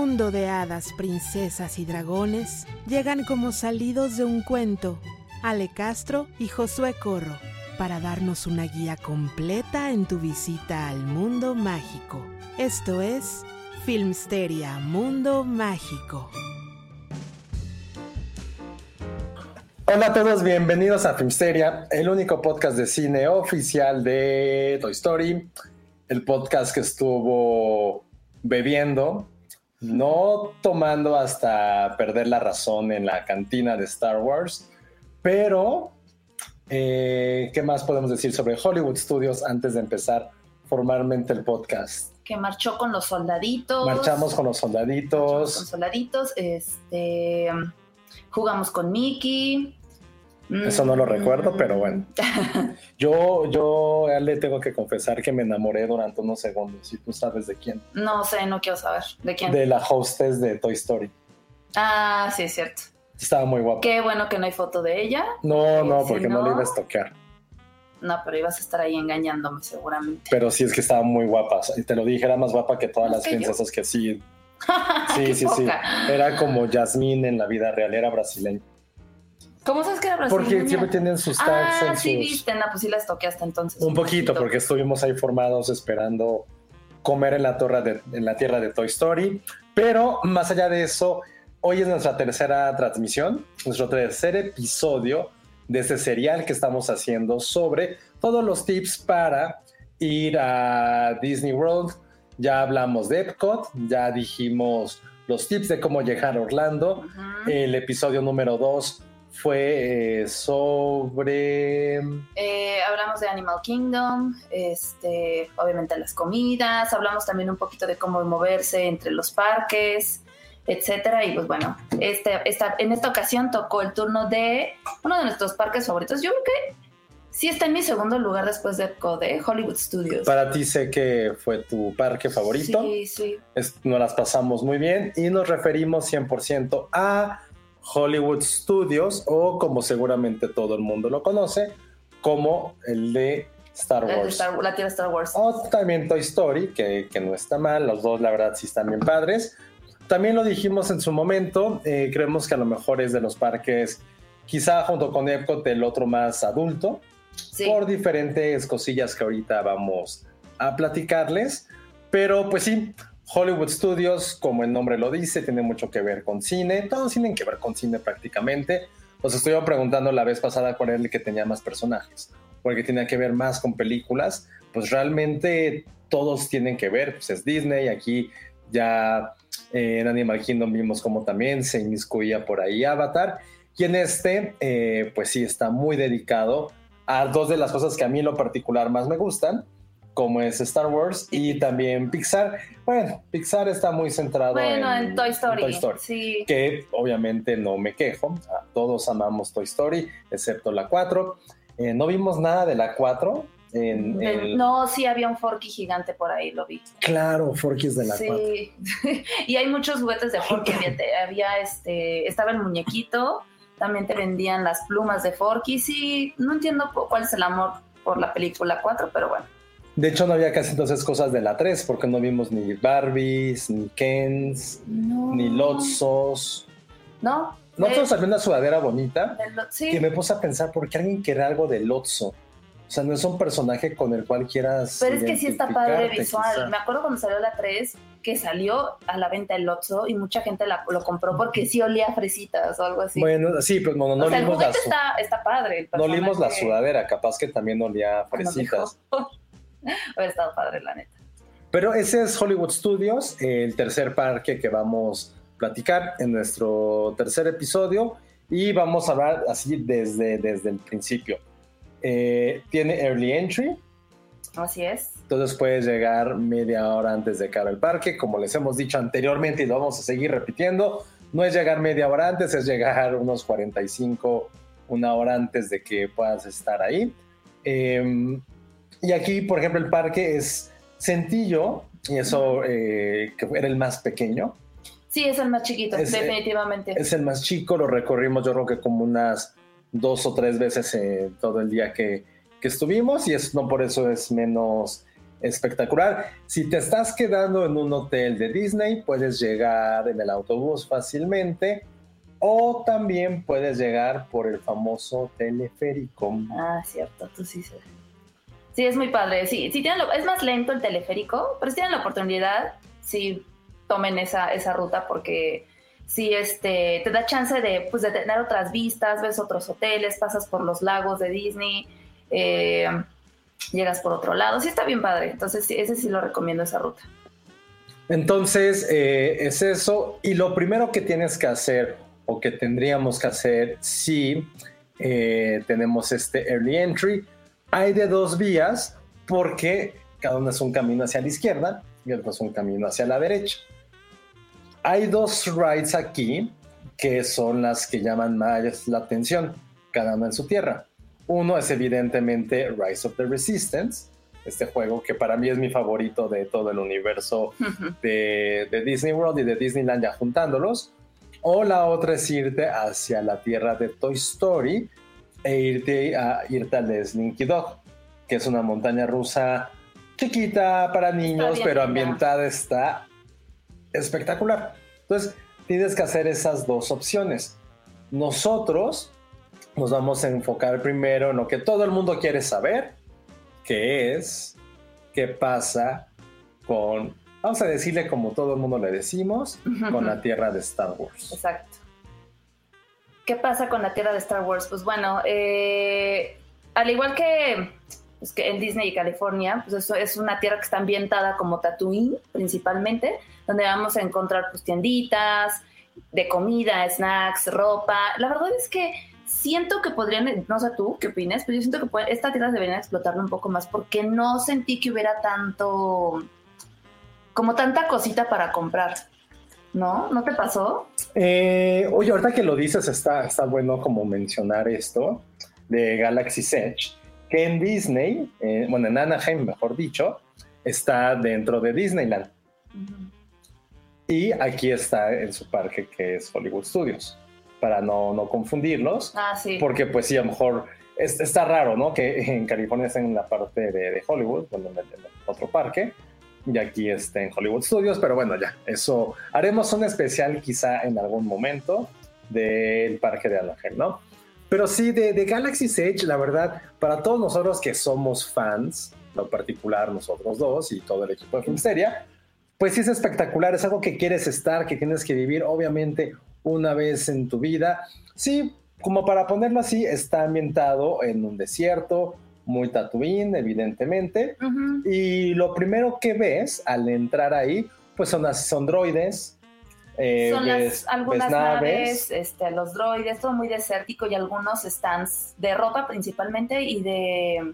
Mundo de hadas, princesas y dragones, llegan como salidos de un cuento Ale Castro y Josué Corro para darnos una guía completa en tu visita al mundo mágico. Esto es Filmsteria Mundo Mágico. Hola a todos, bienvenidos a Filmsteria, el único podcast de cine oficial de Toy Story, el podcast que estuvo bebiendo, no tomando hasta perder la razón en la cantina de Star Wars, pero eh, ¿qué más podemos decir sobre Hollywood Studios antes de empezar formalmente el podcast? que marchó con los soldaditos. Marchamos con los Con soldaditos. soldaditos, este, jugamos con Mickey. Eso no lo Mm. recuerdo, pero bueno. Yo, yo le tengo que confesar que me enamoré durante unos segundos. Y tú sabes de quién. No sé, no quiero saber. ¿De quién? De la hostess de Toy Story. Ah, sí, es cierto. Estaba muy guapa. Qué bueno que no hay foto de ella. No, no, Si porque no, no- le iba a estoquear. No, pero ibas a estar ahí engañándome seguramente. Pero sí es que estaba muy guapa. Y te lo dije, era más guapa que todas las que yo. princesas que sí. Sí, sí, sí. Era como Jasmine en la vida real, era brasileña. ¿Cómo sabes que era brasileña? Porque siempre tienen sus tags Ah, en sí, sus. viste, no, pues sí las toqueaste entonces. Un poquito, porque estuvimos ahí formados esperando comer en la, torre de, en la tierra de Toy Story. Pero más allá de eso, hoy es nuestra tercera transmisión, nuestro tercer episodio de este serial que estamos haciendo sobre todos los tips para ir a Disney World. Ya hablamos de Epcot, ya dijimos los tips de cómo llegar a Orlando. El episodio número 2 fue eh, sobre... Eh, hablamos de Animal Kingdom, este, obviamente las comidas, hablamos también un poquito de cómo moverse entre los parques, etcétera. Y pues bueno, este, esta, en esta ocasión tocó el turno de uno de nuestros parques favoritos. Yo creo que sí está en mi segundo lugar después de Epcot, de Hollywood Studios. Para ti sé que fue tu parque favorito. Sí, sí. Es- nos las pasamos muy bien y nos referimos 100% a Hollywood Studios o como seguramente todo el mundo lo conoce, como el de Star Wars. Star- la tierra Star Wars. O también Toy Story, que, que no está mal, los dos la verdad sí están bien padres. También lo dijimos en su momento, eh, creemos que a lo mejor es de los parques, quizá junto con Epcot, el otro más adulto, Sí. por diferentes cosillas que ahorita vamos a platicarles. Pero pues sí, Hollywood Studios, como el nombre lo dice, tiene mucho que ver con cine. Todos tienen que ver con cine prácticamente. Os estuvieron preguntando la vez pasada cuál era el que tenía más personajes, porque tenía que ver más con películas. Pues realmente todos tienen que ver, pues es Disney. Aquí ya eh, en Animal Kingdom vimos como también se inmiscuía por ahí Avatar. Y en este, eh, pues sí, está muy dedicado a dos de las cosas que a mí en lo particular más me gustan, como es Star Wars y también Pixar. Bueno, Pixar está muy centrado Bueno, en, Toy Story. Toy Story, Sí. que obviamente no me quejo, todos amamos Toy Story, excepto la 4. Eh, no vimos nada de la 4. En, De- en- No, sí había un Forky gigante por ahí, lo vi. Claro, Forky es de la 4. Sí, y hay muchos juguetes de Forky. Había, este, estaba el muñequito, también te vendían las plumas de Forky. Sí, no entiendo cu- cuál es el amor por la película 4, pero bueno. De hecho, no había casi entonces cosas de la 3, porque no vimos ni Barbies, ni Kens, No. ni Lotzos. No. Lotso de- salió una sudadera bonita lo- sí. que me puse a pensar, ¿por qué alguien quiere algo de Lotso? O sea, no es un personaje con el cual quieras. Pero es que sí está padre visual. quizá. Me acuerdo cuando salió la 3, que salió a la venta el Otso y mucha gente la- lo compró porque sí olía a fresitas o algo así. Bueno, sí, pero no, no, o sea, el la, está, está padre. el no olimos la sudadera, capaz que también olía a fresitas. mejor. Hubiera estado padre, la neta. Pero ese es Hollywood Studios, el tercer parque que vamos a platicar en nuestro tercer episodio y vamos a hablar así desde, desde el principio. Eh, tiene early entry, Así es. entonces puedes llegar media hora antes de cara al parque, como les hemos dicho anteriormente y lo vamos a seguir repitiendo, no es llegar media hora antes, es llegar unos 45, una hora antes de que puedas estar ahí. Eh, y aquí, por ejemplo, el parque es sencillo, y eso eh, que era el más pequeño, Sí, es el más chiquito, Es- definitivamente. es el más chico, lo recorrimos yo creo que como unas dos o tres veces eh, todo el día que, que estuvimos y es, no por eso es menos espectacular. Si te estás quedando en un hotel de Disney, puedes llegar en el autobús fácilmente o también puedes llegar por el famoso teleférico. Ah, cierto, tú sí sabes. Sí, es muy padre. Sí, sí tienen lo- es más lento el teleférico, pero si tienen la oportunidad, sí tomen esa, esa ruta porque sí este, te da chance de, pues, de tener otras vistas, ves otros hoteles, pasas por los lagos de Disney, eh, llegas por otro lado. Sí está bien padre. Entonces, sí, ese sí lo recomiendo, esa ruta. Entonces, eh, es eso. Y lo primero que tienes que hacer o que tendríamos que hacer si eh, tenemos este early entry, hay de dos vías porque cada uno es un camino hacia la izquierda y otro es un camino hacia la derecha. Hay dos rides aquí que son las que llaman más la atención, cada uno en su tierra. Uno es evidentemente Rise of the Resistance, este juego que para mí es mi favorito de todo el universo de, de Disney World y de Disneyland ya juntándolos. O la otra es irte hacia la tierra de Toy Story e irte a irte al Slinky Dog, que es una montaña rusa chiquita para niños, pero ambientada está espectacular. Entonces, tienes que hacer esas dos opciones. Nosotros nos vamos a enfocar primero en lo que todo el mundo quiere saber, que es qué pasa con, vamos a decirle como todo el mundo le decimos, con la tierra de Star Wars. Exacto. ¿Qué pasa con la tierra de Star Wars? Pues bueno, eh, al igual que, pues, que en Disney y California, pues eso es una tierra que está ambientada como Tatooine, principalmente, donde vamos a encontrar pues, tienditas de comida, snacks, ropa. La verdad es que siento que podrían, no sé tú qué opinas, pero yo siento que esta tierra deberían explotarla un poco más porque no sentí que hubiera tanto, como tanta cosita para comprar. ¿No? ¿No te pasó? Eh, oye, ahorita que lo dices, está, está bueno como mencionar esto de Galaxy's Edge, que en Disney, eh, bueno, en Anaheim, mejor dicho, está dentro de Disneyland. Y aquí está en su parque que es Hollywood Studios, para no, no confundirlos, Ah, sí. porque pues sí, a lo mejor es- está raro, ¿no? Que en California está en la parte de, de Hollywood, bueno, en el, en el otro parque, y aquí está en Hollywood Studios, pero bueno, ya, eso haremos un especial quizá en algún momento del parque de Anaheim, ¿no? Pero sí, de, de Galaxy's Edge, la verdad, para todos nosotros que somos fans, lo particular nosotros dos y todo el equipo de Filmsteria, pues sí es espectacular, es algo que quieres estar, que tienes que vivir, obviamente, una vez en tu vida. Sí, como para ponerlo así, está ambientado en un desierto, muy Tatooine, evidentemente. Y lo primero que ves al entrar ahí, pues son, las, son droides. eh, Son ves- las, algunas ves naves, este, los droides, todo muy desértico y algunos stands de ropa principalmente y de,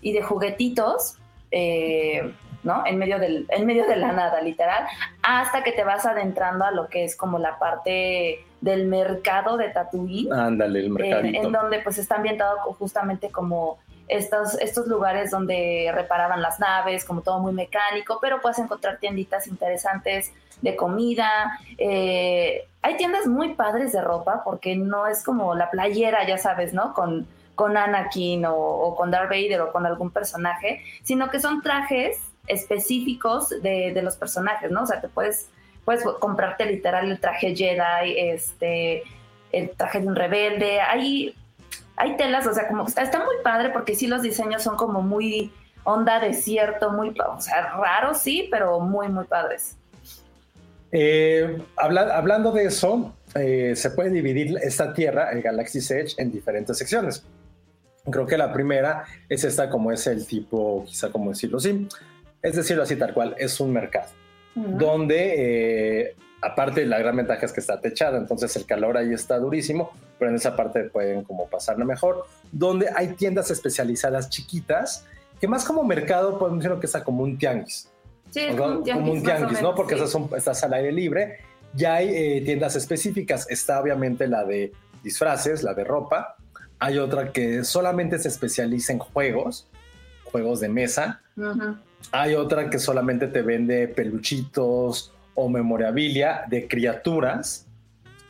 y de juguetitos, eh, ¿no? En medio, del, en medio de la nada, literal, hasta que te vas adentrando a lo que es como la parte del mercado de Tatooine. Ándale, el en, mercadito. en donde pues está ambientado justamente como estos, estos lugares donde reparaban las naves, como todo muy mecánico, pero puedes encontrar tienditas interesantes de comida. eh, hay tiendas muy padres de ropa porque no es como la playera, ya sabes, ¿no? Con, con Anakin o, o con Darth Vader o con algún personaje, sino que son trajes específicos de, de los personajes, ¿no? O sea, te puedes, puedes comprarte literal el traje Jedi, este, el traje de un rebelde. Hay hay telas, o sea, como está, está muy padre porque sí los diseños son como muy onda desierto, muy, o sea, raros sí, pero muy, muy padres. Eh, hablando de eso, eh, se puede dividir esta Tierra, el Galaxy Edge, en diferentes secciones. Creo que la primera es esta como es el tipo, quizá como decirlo así, es decirlo así tal cual, es un mercado, donde eh, aparte la gran ventaja es que está techada, entonces el calor ahí está durísimo, pero en esa parte pueden como pasarla mejor, donde hay tiendas especializadas chiquitas, que más como mercado podemos decir que está como un tianguis. Sí, como un tianguis, ¿no? Porque estás al aire libre. Ya hay eh, tiendas específicas. Está obviamente la de disfraces, la de ropa, hay otra que solamente se especializa en juegos, juegos de mesa. Hay otra que solamente te vende peluchitos o memorabilia de criaturas,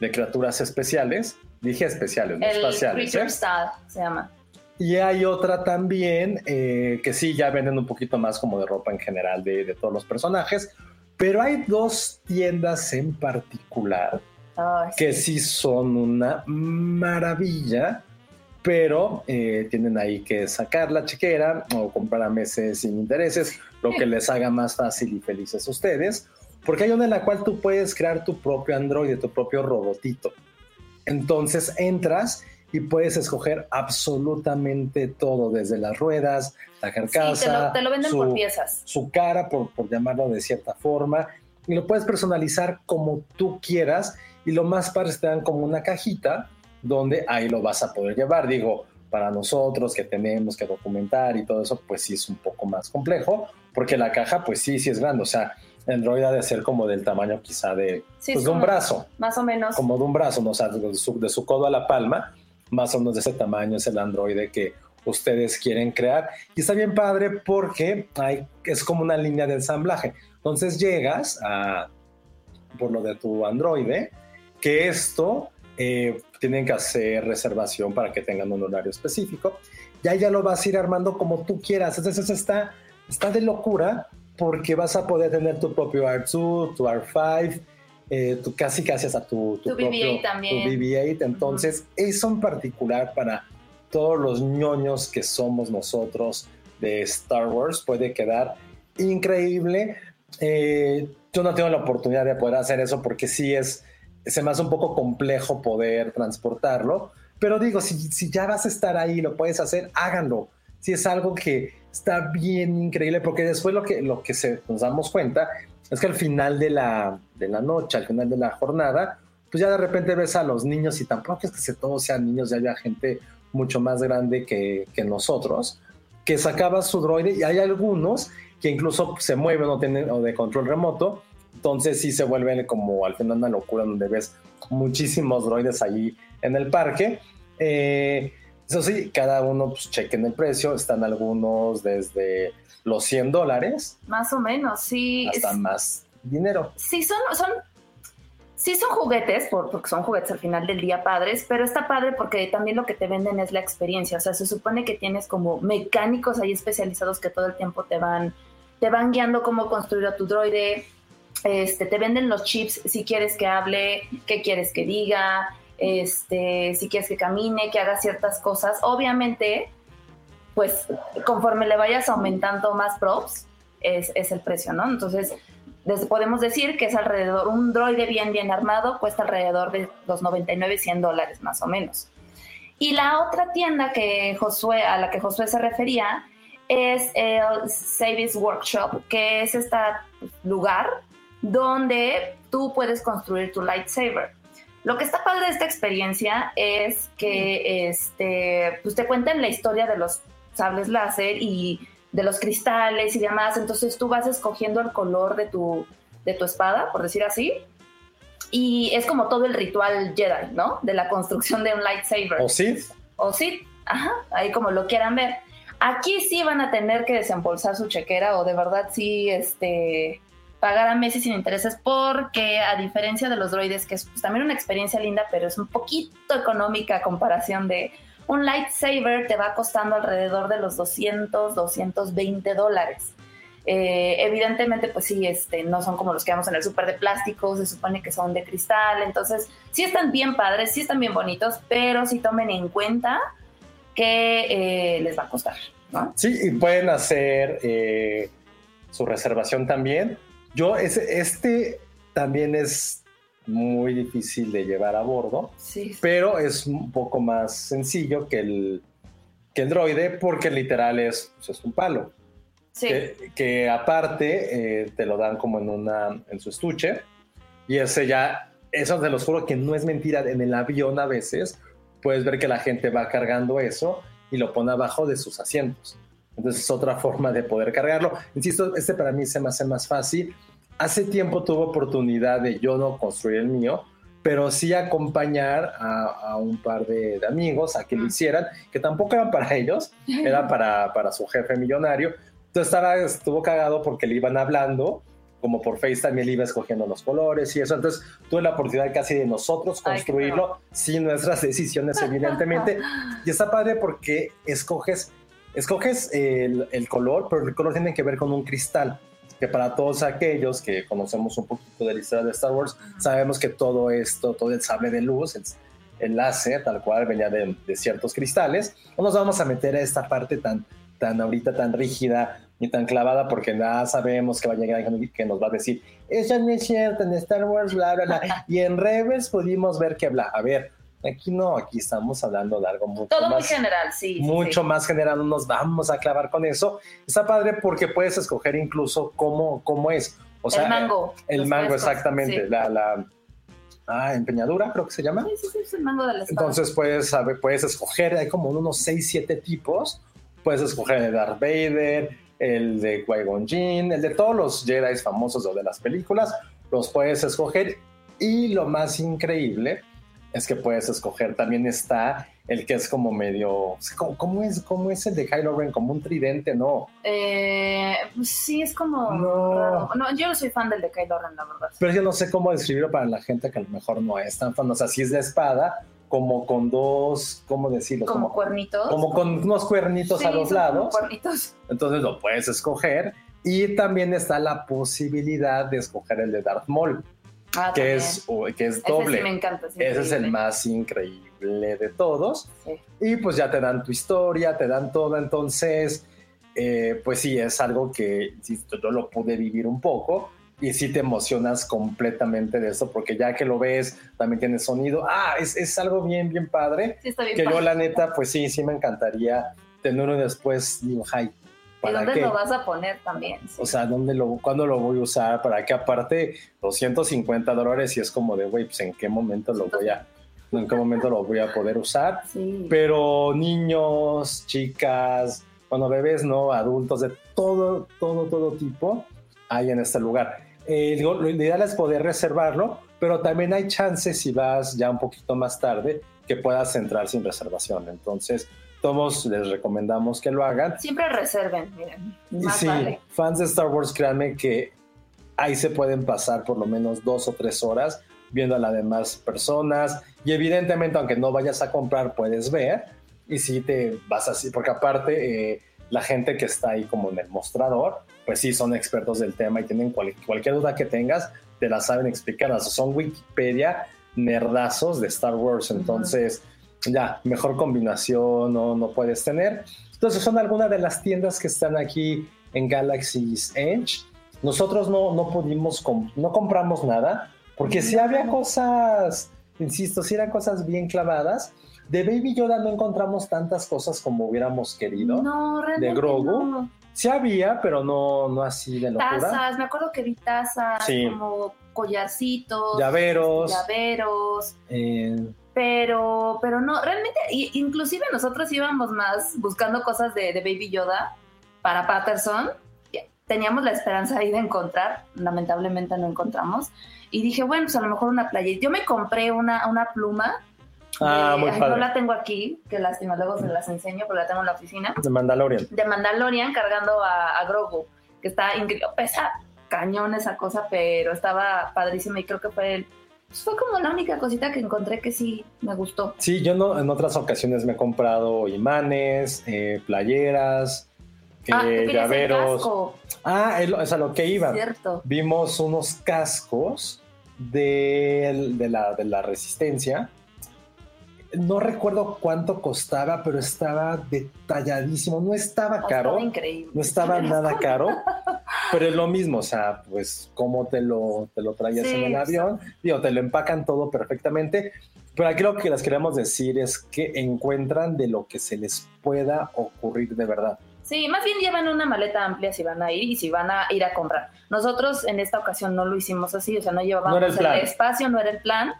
de criaturas especiales. Dije especiales, no espaciales. ¿eh? se llama. Y hay otra también eh, que sí, ya venden un poquito más como de ropa en general de, todos los personajes. Pero hay dos tiendas en particular que sí son una maravilla pero eh, tienen ahí que sacar la chequera o comprar a meses sin intereses, lo que les haga más fácil y felices a ustedes, porque hay una en la cual tú puedes crear tu propio Android, tu propio robotito. Entonces entras y puedes escoger absolutamente todo, desde las ruedas, la carcasa. te, lo, venden por piezas. Su cara, por, por llamarlo de cierta forma, y lo puedes personalizar como tú quieras. Y lo más padre es te dan como una cajita donde ahí lo vas a poder llevar. Digo, para nosotros que tenemos que documentar y todo eso, pues sí es un poco más complejo, porque la caja, pues sí, sí es grande. O sea, Android ha de ser como del tamaño quizá de, pues, de un brazo. Más o menos. Como de un brazo, ¿no? o sea, de su, de su, codo a la palma, más o menos de ese tamaño es el Android que ustedes quieren crear. Y está bien padre porque hay, es como una línea de ensamblaje. Entonces llegas a, por lo de tu Android, que esto eh, tienen que hacer reservación para que tengan un horario específico. Y ahí ya lo vas a ir armando como tú quieras. Entonces está, está de locura porque vas a poder tener tu propio R2, tu R5, eh, tu, casi casi hasta tu, tu, BB-8 también. BB-8. Entonces, eso en particular para todos los ñoños que somos nosotros de Star Wars puede quedar increíble. Eh, yo no tengo la oportunidad de poder hacer eso porque sí es se me hace un poco complejo poder transportarlo, pero digo, si, si ya vas a estar ahí, lo puedes hacer, háganlo. Si es algo que está bien increíble, porque después lo que, lo que se, nos damos cuenta es que al final de la, de la noche, al final de la jornada, pues ya de repente ves a los niños y tampoco es que se, todos sean niños, ya haya gente mucho más grande que, que nosotros, que sacaba su droide y hay algunos que incluso se mueven o, tienen, o de control remoto entonces sí se vuelve como al final una locura donde ves muchísimos droides ahí en el parque. Eh, eso sí, cada uno pues chequen el precio, están algunos desde los 100 dólares. Más o menos, sí. Hasta más dinero. Sí, son, son, sí son juguetes, porque son juguetes al final del día padres, pero está padre porque también lo que te venden es la experiencia. O sea, se supone que tienes como mecánicos ahí especializados que todo el tiempo te van, te van guiando cómo construir a tu droide, este, te venden los chips si quieres que hable, qué quieres que diga, este, si quieres que camine, que haga ciertas cosas. Obviamente, pues conforme le vayas aumentando más props, es, el precio, ¿no? Entonces, podemos decir que es alrededor, un droide bien, bien armado cuesta alrededor de los 99, 100 dólares más o menos. Y la otra tienda que Josué, a la que Josué se refería es el Savis Workshop, que es este lugar donde tú puedes construir tu lightsaber. Lo que está padre de esta experiencia es que este, pues te cuentan la historia de los sables láser y de los cristales y demás. Entonces tú vas escogiendo el color de tu, de tu espada, por decir así. Y es como todo el ritual Jedi, ¿no? De la construcción de un lightsaber. O Sith. O Sith, ajá, ahí como lo quieran ver. Aquí sí van a tener que desembolsar su chequera o de verdad sí, este, pagar a meses sin intereses porque a diferencia de los droides, que es pues, también una experiencia linda, pero es un poquito económica a comparación de un lightsaber, te va costando alrededor de los 200, 220 dólares. Eh, evidentemente, pues sí, este, no son como los que vemos en el súper de plástico, se supone que son de cristal, entonces sí están bien padres, sí están bien bonitos, pero sí tomen en cuenta que eh, les va a costar, ¿no? Sí, y pueden hacer eh, su reservación también. Yo, ese, este también es muy difícil de llevar a bordo, Sí. pero es un poco más sencillo que el, que el droide porque literal es, pues, es un palo. Sí. Que, que aparte eh, te lo dan como en, una, en su estuche y ese ya, eso te los juro que no es mentira, en el avión a veces puedes ver que la gente va cargando eso y lo pone abajo de sus asientos. Entonces es otra forma de poder cargarlo. Insisto, este para mí se me hace más fácil. Hace tiempo tuve oportunidad de yo no construir el mío, pero sí acompañar a, a un par de, de amigos a que lo hicieran, que tampoco eran para ellos, era para, para su jefe millonario. Entonces estaba, estuvo cagado porque le iban hablando, como por FaceTime él iba escogiendo los colores y eso. Entonces tuve la oportunidad casi de nosotros Ay, construirlo sin nuestras decisiones, evidentemente. y está padre porque escoges, escoges el, el color, pero el color tiene que ver con un cristal. Que para todos aquellos que conocemos un poquito de la historia de Star Wars, sabemos que todo esto, todo el sable de luz, el, el láser, tal cual, venía de, de ciertos cristales. No nos vamos a meter a esta parte tan, tan ahorita tan rígida ni tan clavada porque nada sabemos que va a llegar alguien que nos va a decir eso no es cierto en Star Wars bla bla bla y en Rebels pudimos ver que bla a ver aquí no aquí estamos hablando de algo mucho Todo muy más general, sí. mucho sí. más general no nos vamos a clavar con eso está padre porque puedes escoger incluso cómo cómo es o sea el mango. el mango frescos, exactamente sí. la la ah, empeñadura creo que se llama Sí, sí, es el mango de la espada. entonces puedes saber, puedes escoger, hay como unos 6, 7 tipos. Puedes escoger el de Darth Vader, el de Qui-Gon Jinn, el de todos los Jedi famosos o de las películas, los puedes escoger. Y lo más increíble es que puedes escoger, también está el que es como medio, ¿cómo, cómo es, cómo es el de Kylo Ren? Como un tridente, ¿no? Eh, pues sí, es como. No. raro. No, yo no soy fan del de Kylo Ren, la verdad. Pero yo no sé cómo describirlo para la gente que a lo mejor no es tan fan. O sea, si es la espada, como con dos, ¿cómo decirlo? Como, Como, cuernitos. como con unos cuernitos Sí, a los lados. Cuernitos. Entonces lo puedes escoger. Y también está la posibilidad de escoger el de Darth Maul, Ah, que es, que es Ese doble. sí me encanta. es Ese es el más increíble de todos. Sí. Y pues ya te dan tu historia, te dan todo. Entonces, eh, pues sí, es algo que yo lo pude vivir un poco. Y sí te emocionas completamente de eso, porque ya que lo ves, también tiene sonido. Ah, es, es algo bien, bien padre. Sí, está bien. Que yo, la neta, pues sí, sí me encantaría tenerlo después. Digo, ay, ¿Y ¿para dónde qué? lo vas a poner también? Sí. O sea, ¿dónde lo, ¿cuándo lo voy a usar? ¿Para qué? Aparte, 250 dólares y es como de, güey, pues en qué momento lo voy a, en qué momento lo voy a poder usar. Sí. Pero niños, chicas, bueno, bebés, no, adultos, de todo, todo, todo tipo hay en este lugar. Eh, digo, lo ideal es poder reservarlo, pero también hay chances si vas ya un poquito más tarde que puedas entrar sin reservación. Entonces, todos les recomendamos que lo hagan. Siempre reserven, miren. Más sí, vale. fans de Star Wars, créanme que ahí se pueden pasar por lo menos dos o tres horas viendo a las demás personas. Y evidentemente, aunque no vayas a comprar, puedes ver. Y si te vas así, porque aparte, eh, la gente que está ahí como en el mostrador, pues sí, son expertos del tema y tienen cual- cualquier duda que tengas, te la saben explicar. O sea, son Wikipedia nerdazos de Star Wars. Entonces, ya, mejor combinación no, no puedes tener. Entonces, son algunas de las tiendas que están aquí en Galaxy's Edge. Nosotros no, no pudimos, com- no compramos nada, porque sí había cosas, insisto, sí eran cosas bien clavadas. De Baby Yoda no encontramos tantas cosas como hubiéramos querido. No, realmente Grogu? no. Sí había, pero no, no así de locura. Tazas, me acuerdo que vi tazas, Sí. como collarcitos, Llaveros. llaveros, Eh, pero, pero no, realmente, inclusive nosotros íbamos más buscando cosas de, de Baby Yoda para Patterson, teníamos la esperanza ahí de encontrar, lamentablemente no encontramos, y dije, bueno, pues a lo mejor una playera, yo me compré una, una pluma, ah, de- muy padre. no la tengo aquí, que lástima, luego se las enseño, pero la tengo en la oficina, De Mandalorian. de Mandalorian cargando a, a Grogu, que está increíble, pesa cañón esa cosa, pero estaba padrísima y creo que fue el, pues fue como la única cosita que encontré que sí me gustó. Sí, yo no, en otras ocasiones me he comprado imanes, eh, playeras, ah, eh, el llaveros. Ah, es, lo- es a lo que iba. cierto. Vimos unos cascos de, de la, de la resistencia. No recuerdo cuánto costaba, pero estaba detalladísimo. No estaba caro. increíble. No estaba nada caro. Pero es lo mismo, o sea, pues cómo te lo, te lo traías Sí, en el avión. Digo, te lo empacan todo perfectamente. Pero aquí lo que les queremos decir es que encuentran de lo que se les pueda ocurrir de verdad. Sí, más bien llevan una maleta amplia si van a ir y si van a ir a comprar. Nosotros en esta ocasión no lo hicimos así, o sea, no llevábamos No el espacio, no era el plan,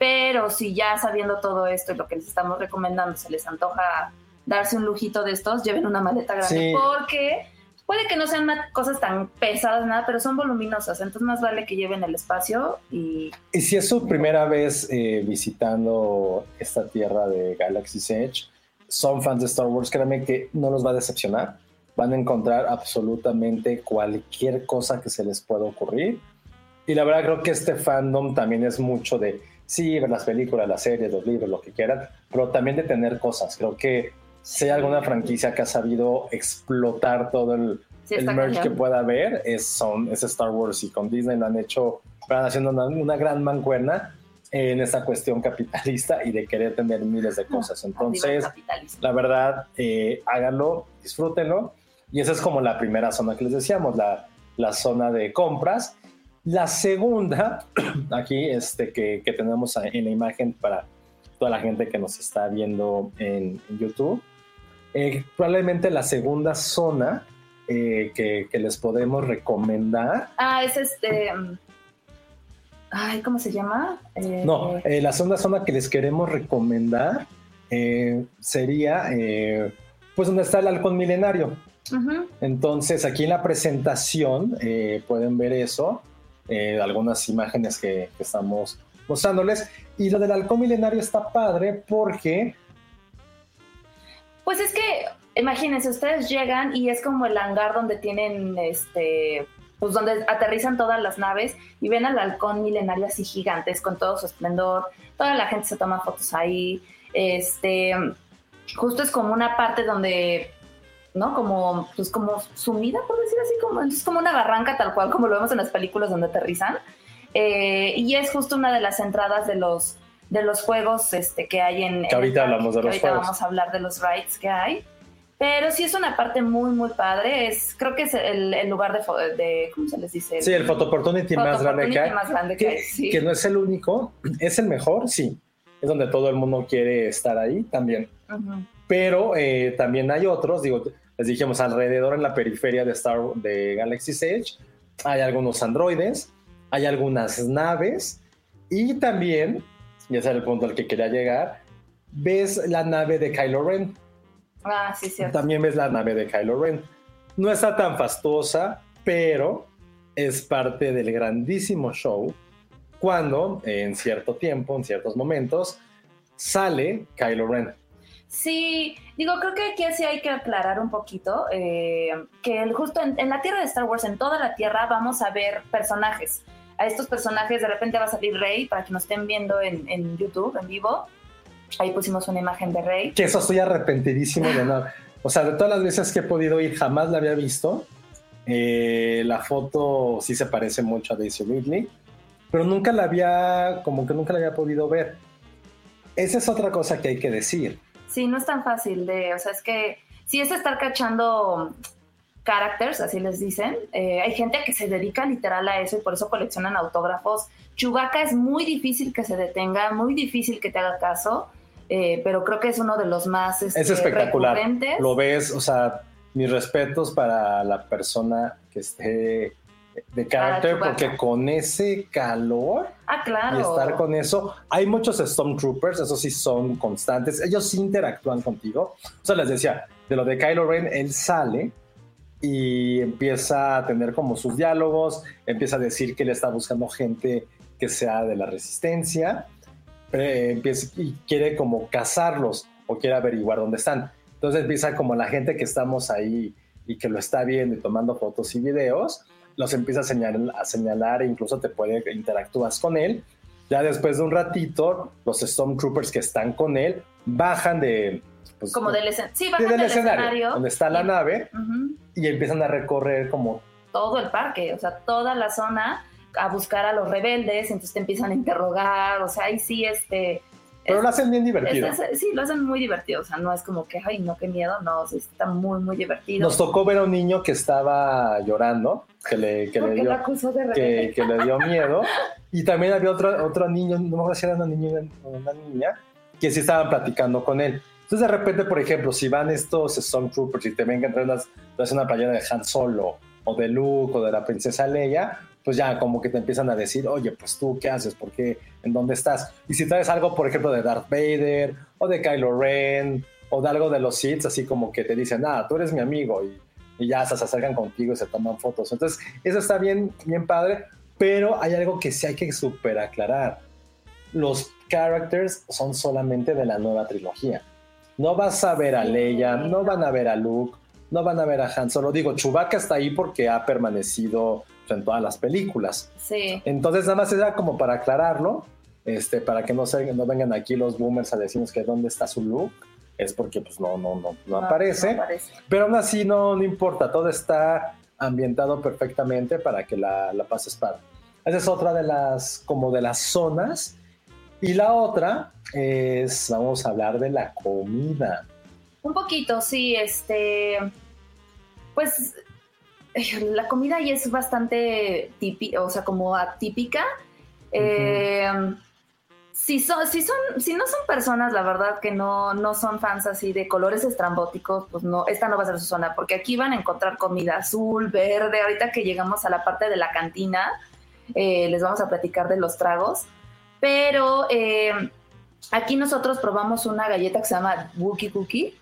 pero si ya sabiendo todo esto y lo que les estamos recomendando, se les antoja darse un lujito de estos, lleven una maleta grande Sí. porque puede que no sean cosas tan pesadas, nada, pero son voluminosas, entonces más vale que lleven el espacio y Y si es su primera vez eh, visitando esta tierra de Galaxy's Edge, son fans de Star Wars, créanme que no los va a decepcionar. Van a encontrar absolutamente cualquier cosa que se les pueda ocurrir. Y la verdad creo que este fandom también es mucho de, sí, ver las películas, las series, los libros, lo que quieran, pero también de tener cosas. Creo que si hay alguna franquicia que ha sabido explotar todo el, sí el merch que pueda haber es, son, es Star Wars y con Disney lo han hecho, van haciendo una, una gran mancuerna en esta cuestión capitalista y de querer tener miles de cosas. Entonces, la verdad, eh, háganlo, disfrútenlo. Y esa es como la primera zona que les decíamos, la, la zona de compras. La segunda, aquí este, que, que tenemos en la imagen para toda la gente que nos está viendo en, en YouTube, eh, probablemente la segunda zona eh, que, que les podemos recomendar. Ah, es este. Ay, ¿cómo se llama? Eh, No, eh, la segunda zona que les queremos recomendar eh, sería eh, pues donde está el halcón milenario. ujú. Entonces aquí en la presentación eh, pueden ver eso, eh, algunas imágenes que, que estamos mostrándoles. Y lo del halcón milenario está padre porque Pues es que, imagínense, ustedes llegan y es como el hangar donde tienen, este, pues donde aterrizan todas las naves y ven al halcón milenario así gigantes con todo su esplendor. Toda la gente se toma fotos ahí. Este, justo es como una parte donde, ¿no? Como, pues como sumida, por decir así, como, es como una barranca tal cual, como lo vemos en las películas donde aterrizan. Eh, y es justo una de las entradas de los de los juegos este, que hay en... Que en ahorita parque, hablamos de los ahorita juegos. vamos a hablar de los rides que hay. Pero sí es una parte muy, muy padre. Es, creo que es el, el lugar de, de, ¿cómo se les dice? sí, el Photo Opportunity más grande que Opportunity hay, más grande que que, hay, sí. que no es el único, es el mejor, sí. Es donde todo el mundo quiere estar ahí también. Ujú. pero eh, también hay otros, digo, les dijimos alrededor en la periferia de Star de Galaxy's Edge, hay algunos androides, hay algunas naves y también, y ese era el punto al que quería llegar, ves la nave de Kylo Ren, Ah, sí, cierto. también ves la nave de Kylo Ren. No está tan fastuosa, pero es parte del grandísimo show cuando en cierto tiempo, en ciertos momentos, sale Kylo Ren. Sí, digo, creo que aquí sí hay que aclarar un poquito eh, que el- justo en, la tierra de Star Wars, en toda la tierra, vamos a ver personajes. A estos personajes de repente va a salir Rey, para que nos estén viendo en, en YouTube, en vivo. Ahí pusimos una imagen de Rey. que eso estoy arrepentidísimo de no. O sea, de todas las veces que he podido ir, jamás la había visto. Eh, la foto sí se parece mucho a Daisy Ridley, pero nunca la había, como que nunca la había podido ver. Esa es otra cosa que hay que decir. Sí, no es tan fácil de, o sea, es que sí es estar cachando characters, así les dicen. Eh, hay gente que se dedica literal a eso y por eso coleccionan autógrafos. Chewbacca es muy difícil que se detenga, muy difícil que te haga caso, eh, pero creo que es uno de los más este, Es espectacular. recurrentes. Lo ves, o sea, mis respetos para la persona que esté de carácter, Chewbacca. porque con ese calor Ah, claro. y estar con eso. Hay muchos Stormtroopers, eso sí son constantes, ellos sí interactúan contigo. O sea, les decía, de lo de Kylo Ren, él sale y empieza a tener como sus diálogos, empieza a decir que él está buscando gente que sea de la resistencia, eh, empieza, y quiere como cazarlos o quiere averiguar dónde están. Entonces empieza como la gente que estamos ahí y que lo está viendo y tomando fotos y videos, los empieza a señalar, a señalar e incluso te puede interactúas con él. Ya después de un ratito, los Stormtroopers que están con él bajan de... pues, Como del, escen- sí, de- bajan del del escenario, escenario. donde está la y- nave, y empiezan a recorrer como... todo el parque, o sea, toda la zona a buscar a los rebeldes, entonces te empiezan a interrogar, o sea, ahí sí este Pero lo hacen bien divertido. Es- es- sí, lo hacen muy divertido. O sea, no es como que, ay, no, qué miedo. No, está muy, muy divertido. Nos tocó ver a un niño que estaba llorando, que le, que le Porque dio que, le dio miedo. Y también había otro, otro niño, no me acuerdo si era una niña una niña, que sí estaban platicando con él. Entonces, de repente, por ejemplo, si van estos Stormtroopers y te ven que traes una playera de Han Solo, o de Luke, o de la princesa Leia, pues ya como que te empiezan a decir, oye, pues tú, ¿qué haces? ¿Por qué? ¿En dónde estás? Y si traes algo, por ejemplo, de Darth Vader, o de Kylo Ren, o de algo de los Sith, así como que te dicen, ah, tú eres mi amigo, y, ya se acercan contigo y se toman fotos. Entonces, eso está bien, bien padre, pero hay algo que sí hay que super aclarar. Los characters son solamente de la nueva trilogía. No vas a ver a Leia, no van a ver a Luke, no van a ver a Han Solo. Digo, Chewbacca está ahí porque ha permanecido en todas las películas. Sí. Entonces, nada más era como para aclararlo, este, para que no, se, no vengan aquí los boomers a decirnos que dónde está su Luke. Es porque pues no, no, no, no, aparece. no aparece. Pero aún así no, no importa, todo está ambientado perfectamente para que la, la pases padre. Esa es otra de las, como de las zonas. Y la otra es, vamos a hablar de la comida. Un poquito, sí, este. Pues la comida ahí es bastante típica, o sea, como atípica. Eh, si, son, si, son, si no son personas, la verdad, que no, no son fans así de colores estrambóticos, pues no, esta no va a ser su zona, porque aquí van a encontrar comida azul, verde. Ahorita que llegamos a la parte de la cantina, eh, les vamos a platicar de los tragos. Pero eh, aquí nosotros probamos una galleta que se llama Wookie Cookie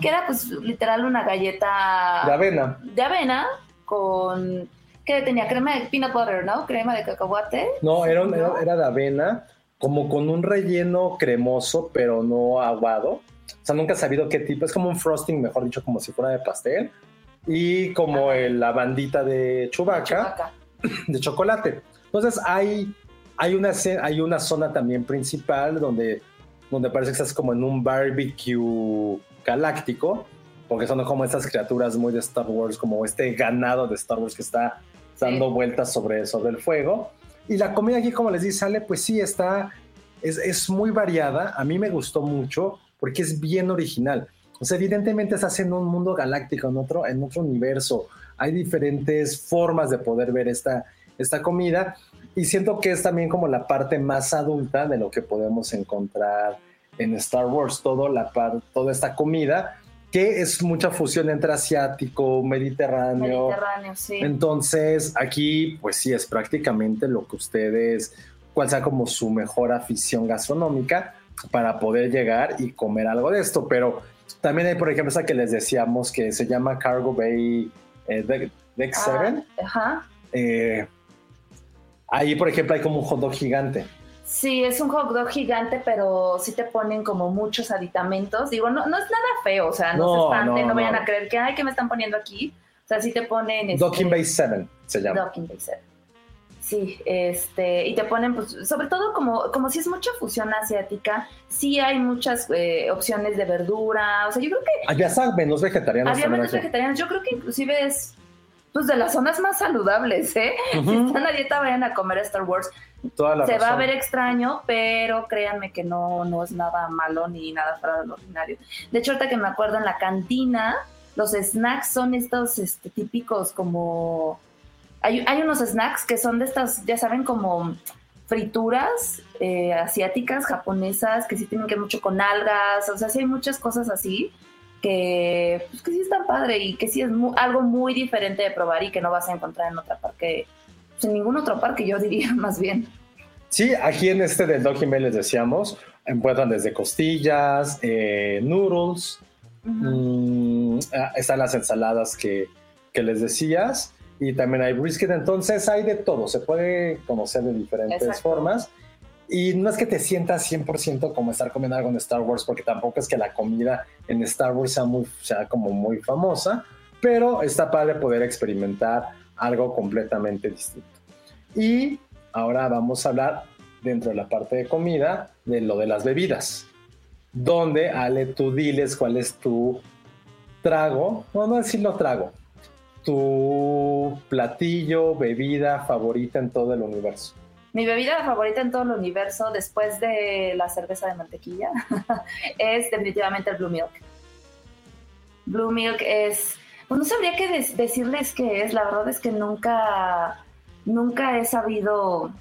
que era pues literal una galleta De avena. de avena con que tenía crema de peanut butter, ¿no? Crema de cacahuate. No, era, un- era, era de avena, como con un relleno cremoso, pero no aguado. O sea, nunca he sabido qué tipo. Es como un frosting, mejor dicho, como si fuera de pastel. Y como el- la bandita de. Chewbacca. de chocolate. Entonces hay, hay, una, hay una zona también principal donde, donde parece que estás como en un barbecue galáctico, porque son como estas criaturas muy de Star Wars, como este ganado de Star Wars que está dando Sí. vueltas sobre, sobre el fuego. Y la comida aquí, como les dice, sale, pues sí, está, es, es muy variada. A mí me gustó mucho porque es bien original. O sea, evidentemente estás en un mundo galáctico, en otro, en otro universo. Hay diferentes formas de poder ver esta, esta comida. Y siento que es también como la parte más adulta de lo que podemos encontrar en Star Wars. Todo la par- toda esta comida, que es mucha fusión entre asiático, mediterráneo. Mediterráneo, sí. Entonces, aquí, pues sí, es prácticamente lo que ustedes, cuál sea como su mejor afición gastronómica para poder llegar y comer algo de esto. Pero también hay, por ejemplo, esa que les decíamos que se llama Cargo Bay eh, Deck, Deck Ah, 7. Ajá. Eh, ahí, por ejemplo, hay como un hot dog gigante. Sí, es un hot dog gigante, pero sí te ponen como muchos aditamentos. Digo, no, no es nada feo, o sea, no, No, se espanten, no, no, vayan a creer que, ay, ¿qué me están poniendo aquí? O sea, sí te ponen... este, Docking Bay 7 se llama. Docking Bay Seven. Sí, este, y te ponen, pues, sobre todo como, como si es mucha fusión asiática, sí hay muchas eh, opciones de verdura, o sea, yo creo que Había hasta menús vegetarianos había aquí. vegetarianos, yo creo que inclusive es, pues, de las zonas más saludables, ¿eh? Si Ujú, están a dieta, vayan a comer Star Wars. Toda la Se va a ver extraño, pero créanme que no, no es nada malo ni nada fuera de lo ordinario. De hecho, ahorita que me acuerdo en la cantina, los snacks son estos este, típicos como... Hay, hay unos snacks que son de estas, ya saben, como frituras eh, asiáticas, japonesas, que sí tienen que ver mucho con algas, o sea, sí hay muchas cosas así que, pues, que sí están padre y que sí es mu- algo muy diferente de probar y que no vas a encontrar en otra pues, en ningún otro parque yo diría más bien. Sí, aquí en este del Bay les decíamos, encuentran desde costillas, eh, noodles, mm, ah, están las ensaladas que, que les decías, y también hay brisket, entonces hay de todo, se puede conocer de diferentes Exacto. formas. Y no es que te sientas 100% como estar comiendo algo en Star Wars, porque tampoco es que la comida en Star Wars sea, muy, sea como muy famosa, pero está padre poder experimentar algo completamente distinto. Y ahora vamos a hablar dentro de la parte de comida de lo de las bebidas. Donde, Ale, tú diles cuál es tu trago, no, no decirlo trago, tu platillo, bebida favorita en todo el universo. Mi bebida favorita en todo el universo, después de la cerveza de mantequilla, es definitivamente el Blue Milk. Blue Milk es, pues no sabría qué decirles qué es, la verdad es que nunca, nunca he sabido,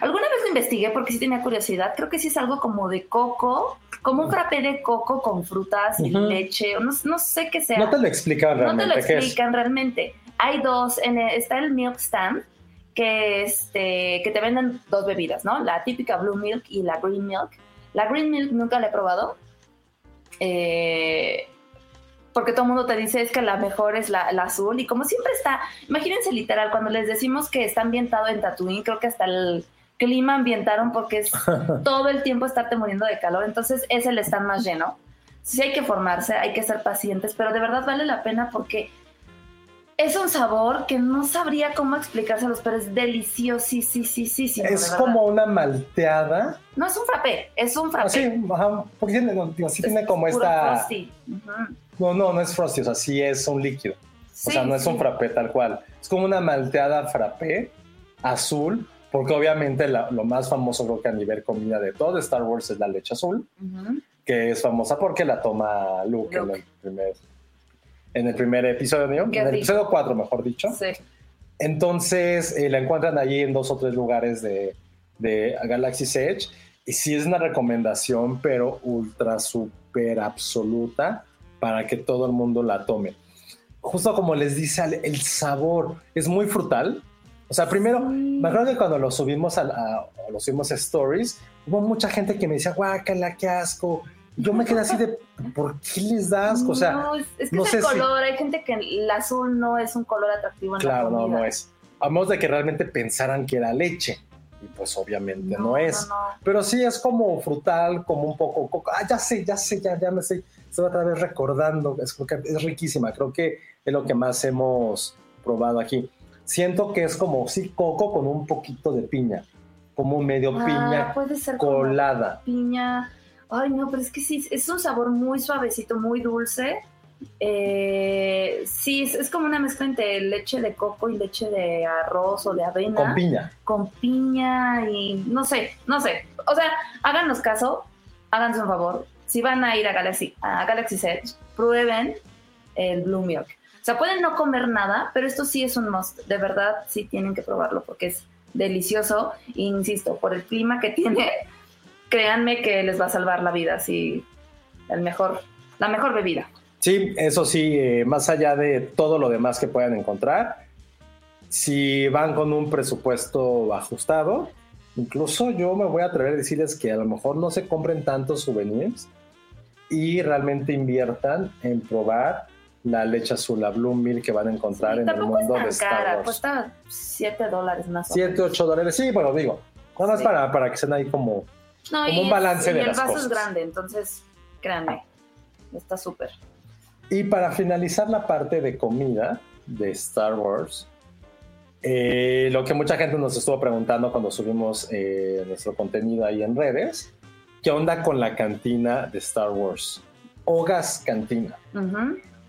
alguna vez lo investigué porque sí tenía curiosidad, creo que sí es algo como de coco, como un frappé de coco con frutas y leche, no, no, sé qué sea. No te lo explican realmente. No te lo explican realmente. Hay dos, en está el Milk Stand, que, este, que te venden dos bebidas, ¿no? La típica Blue Milk y la Green Milk. La Green Milk nunca la he probado. Eh, porque todo el mundo te dice es que la mejor es la, azul y como siempre está, imagínense literal, cuando les decimos que está ambientado en Tatooine, creo que hasta el clima ambientaron porque es todo el tiempo estarte muriendo de calor, entonces es el stand más lleno. Sí hay que formarse, hay que ser pacientes, pero de verdad vale la pena porque es un sabor que no sabría cómo explicárselos, pero es deliciosísimo. Es como una malteada. No es un frappé, es un frappé. sí, ajá, porque tiene, sí tiene como esta... No, no, no es frosty, o sea, sí es un líquido. o sea, no es un frappé tal cual. Es como una malteada frappé azul, porque obviamente lo más famoso creo que a nivel comida de todo Star Wars es la leche azul, que es famosa porque la toma Luke, en el primer en el primer episodio, en el episodio 4, mejor dicho. Sí. Entonces eh, la encuentran allí en dos o tres lugares de, de Galaxy's Edge. Y sí es una recomendación, pero ultra, super absoluta para que todo el mundo la tome. Justo como les dice, el sabor es muy frutal. O sea, primero, me acuerdo que cuando lo subimos a, lo subimos a Stories, hubo mucha gente que me decía, guácala, qué asco. Yo me quedé así de, ¿por qué les das? O sea, no, es, que es el color. Hay gente que el azul no es un color atractivo en claro, la comida. no, no es. A menos de que realmente pensaran que era leche. Y pues obviamente no, es. Pero sí es como frutal, como un poco. Ah, ya sé, ya sé, ya, ya me sé. Estoy otra vez recordando. Es, es riquísima. Creo que es lo que más hemos probado aquí. Siento que es como, sí, coco con un poquito de piña. Como medio ah, piña puede ser colada. piña Ay, no, pero es que sí, es un sabor muy suavecito, muy dulce. Eh, sí, es, como una mezcla entre leche de coco y leche de arroz o de avena. Con piña. Con piña y no sé, no sé. O sea, háganos caso, háganse un favor. Si van a ir a Galaxy, a Galaxy Edge, prueben el Blue Milk. O sea, pueden no comer nada, pero esto sí es un must. De verdad, sí tienen que probarlo porque es delicioso. insisto, por el clima que tiene, créanme que les va a salvar la vida, sí, el mejor, la mejor bebida. Sí, eso sí, eh, más allá de todo lo demás que puedan encontrar, si van con un presupuesto ajustado, incluso yo me voy a atrever a decirles que a lo mejor no se compren tantos souvenirs y realmente inviertan en probar la leche azul, la Blue Milk que van a encontrar en el mundo de Star cara, Wars. Cuesta 7 dólares más. 7, 8 dólares, sí, bueno, digo, nada más para, para que estén ahí como como un balance de y el vaso es grande, entonces créanme, está súper. Y para finalizar la parte de comida de Star Wars, eh, lo que mucha gente nos estuvo preguntando cuando subimos eh, nuestro contenido ahí en redes, ¿qué onda con la cantina de Star Wars? Ogas Cantina.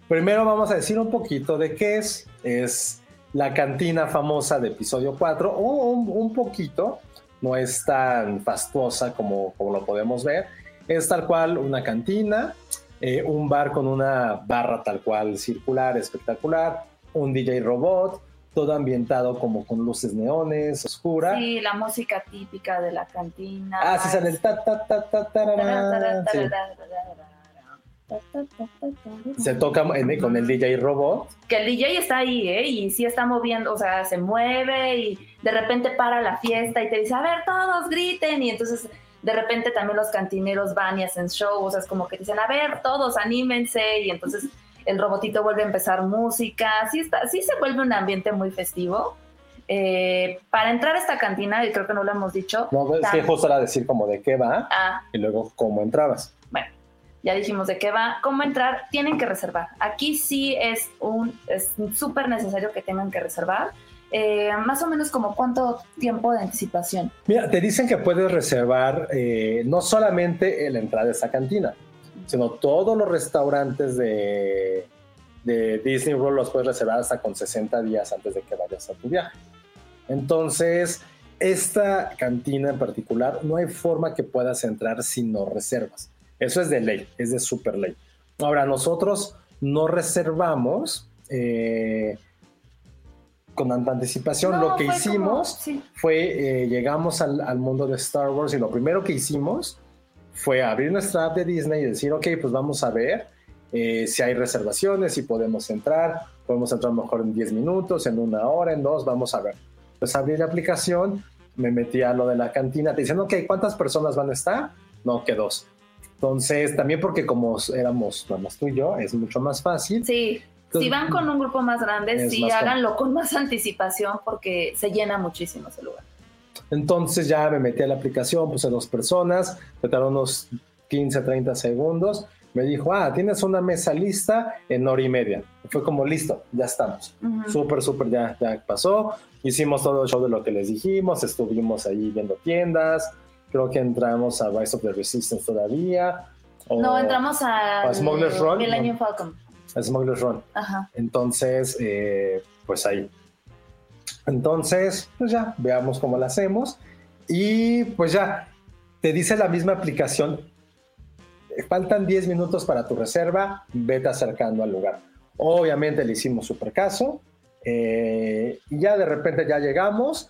Primero vamos a decir un poquito de qué es. Es la cantina famosa de episodio 4, o un poquito no es tan fastuosa como, como lo podemos ver. Es tal cual una cantina, eh, un bar con una barra tal cual circular, espectacular, un DJ robot, todo ambientado como con luces neones, oscura. Sí, la música típica de la cantina. Ah, sí, sale el ta ta ta ta ta se toca con el DJ robot. Que el DJ está ahí, ¿eh? Y sí está moviendo, o sea, se mueve y de repente para la fiesta y te dice, a ver, todos griten. Y entonces de repente también los cantineros van y hacen show, o sea, es como que dicen, a ver, todos anímense. Y entonces el robotito vuelve a empezar música. Sí, está, sí se vuelve un ambiente muy festivo. Eh, para entrar a esta cantina, y creo que no lo hemos dicho. No, es que justo era decir como de qué va ah. y luego cómo entrabas ya dijimos de qué va, cómo entrar, tienen que reservar. Aquí sí es un es súper necesario que tengan que reservar. Eh, más o menos como cuánto tiempo de anticipación. Mira, te dicen que puedes reservar eh, no solamente la entrada de esa cantina, sino todos los restaurantes de, de Disney World los puedes reservar hasta con 60 días antes de que vayas a tu viaje. Entonces, esta cantina en particular no hay forma que puedas entrar si no reservas. Eso es de ley, es de super ley. Ahora, nosotros no reservamos eh, con anticipación. No, lo que hicimos como- sí. fue, eh, llegamos al, al mundo de Star Wars y lo primero que hicimos fue abrir nuestra app de Disney y decir, ok, pues vamos a ver eh, si hay reservaciones, si podemos entrar, podemos entrar mejor en 10 minutos, en una hora, en dos, vamos a ver. Pues abrí la aplicación, me metí a lo de la cantina, te dicen, ok, ¿cuántas personas van a estar? No, que dos. Entonces, también porque como éramos nada más tú y yo, es mucho más fácil. Sí, Entonces, si van con un grupo más grande, sí más háganlo con más anticipación porque se llena muchísimo ese lugar. Entonces ya me metí a la aplicación, puse dos personas, me tardó unos 15, 30 segundos. Me dijo, ah, tienes una mesa lista en hora y media. Fue como, listo, ya estamos. Ujú. Súper, súper, ya, ya pasó. Hicimos todo el show de lo que les dijimos, estuvimos ahí viendo tiendas. Creo que entramos a Rise of the Resistance todavía. o No, entramos a a Smuggler's Run, Millennium Falcon. a Smuggler's Run. Ajá. Entonces, eh, pues ahí. Entonces, pues ya, veamos cómo lo hacemos. Y pues ya, te dice la misma aplicación, faltan 10 minutos para tu reserva, vete acercando al lugar. Obviamente le hicimos super caso. eh, y ya de repente ya llegamos,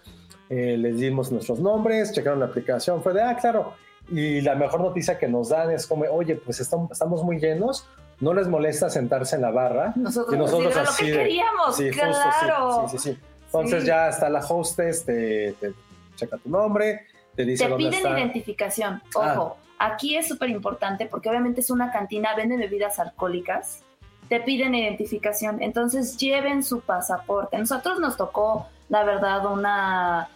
eh, les dimos nuestros nombres, checaron la aplicación, fue de, ah, claro. Y la mejor noticia que nos dan es como, oye, pues estamos, muy llenos, no les molesta sentarse en la barra. Nosotros, Y nosotros así lo que de- queríamos, Sí, justo, sí, claro. sí, sí, sí. Entonces Sí. ya está la hostess, te, te checa tu nombre, te dice Te dónde piden está. identificación. Ah. Ojo, aquí es súper importante porque obviamente es una cantina, venden bebidas alcohólicas. Te piden identificación. Entonces lleven su pasaporte. Nosotros nos tocó, la verdad, una,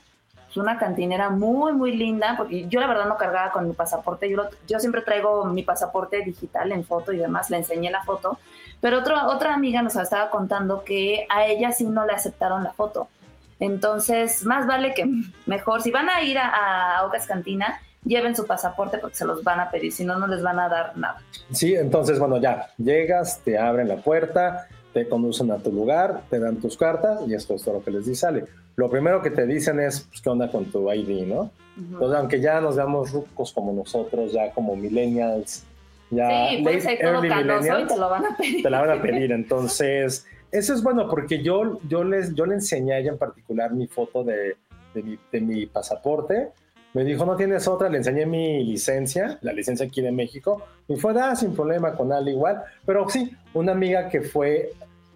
pues, una cantinera muy, muy linda porque yo la verdad no cargaba con mi pasaporte. Yo, yo siempre traigo mi pasaporte digital en foto y demás. Le enseñé la foto. Pero otro, otra amiga nos estaba contando que a ella sí no le aceptaron la foto. Entonces, más vale que mejor, si van a ir a, a Ocas Cantina, lleven su pasaporte porque se los van a pedir, si no, no les van a dar nada. Sí, entonces, bueno, ya, llegas, te abren la puerta, te conducen a tu lugar, te dan tus cartas y esto es todo lo que les dice sale. Lo primero que te dicen es, pues, ¿qué onda con tu ID, no? Entonces, aunque ya nos veamos rucos como nosotros, ya como millennials, ya sí, puede ser todo y millennials, te lo van a pedir. te la van a pedir. Entonces, eso es bueno porque yo, yo, les, yo le enseñé a ella en particular mi foto de, de, mi, de mi pasaporte. Me dijo, no tienes otra, le enseñé mi licencia, la licencia aquí de México, y fue, ah, sin problema con Ale igual. Pero sí, una amiga que fue,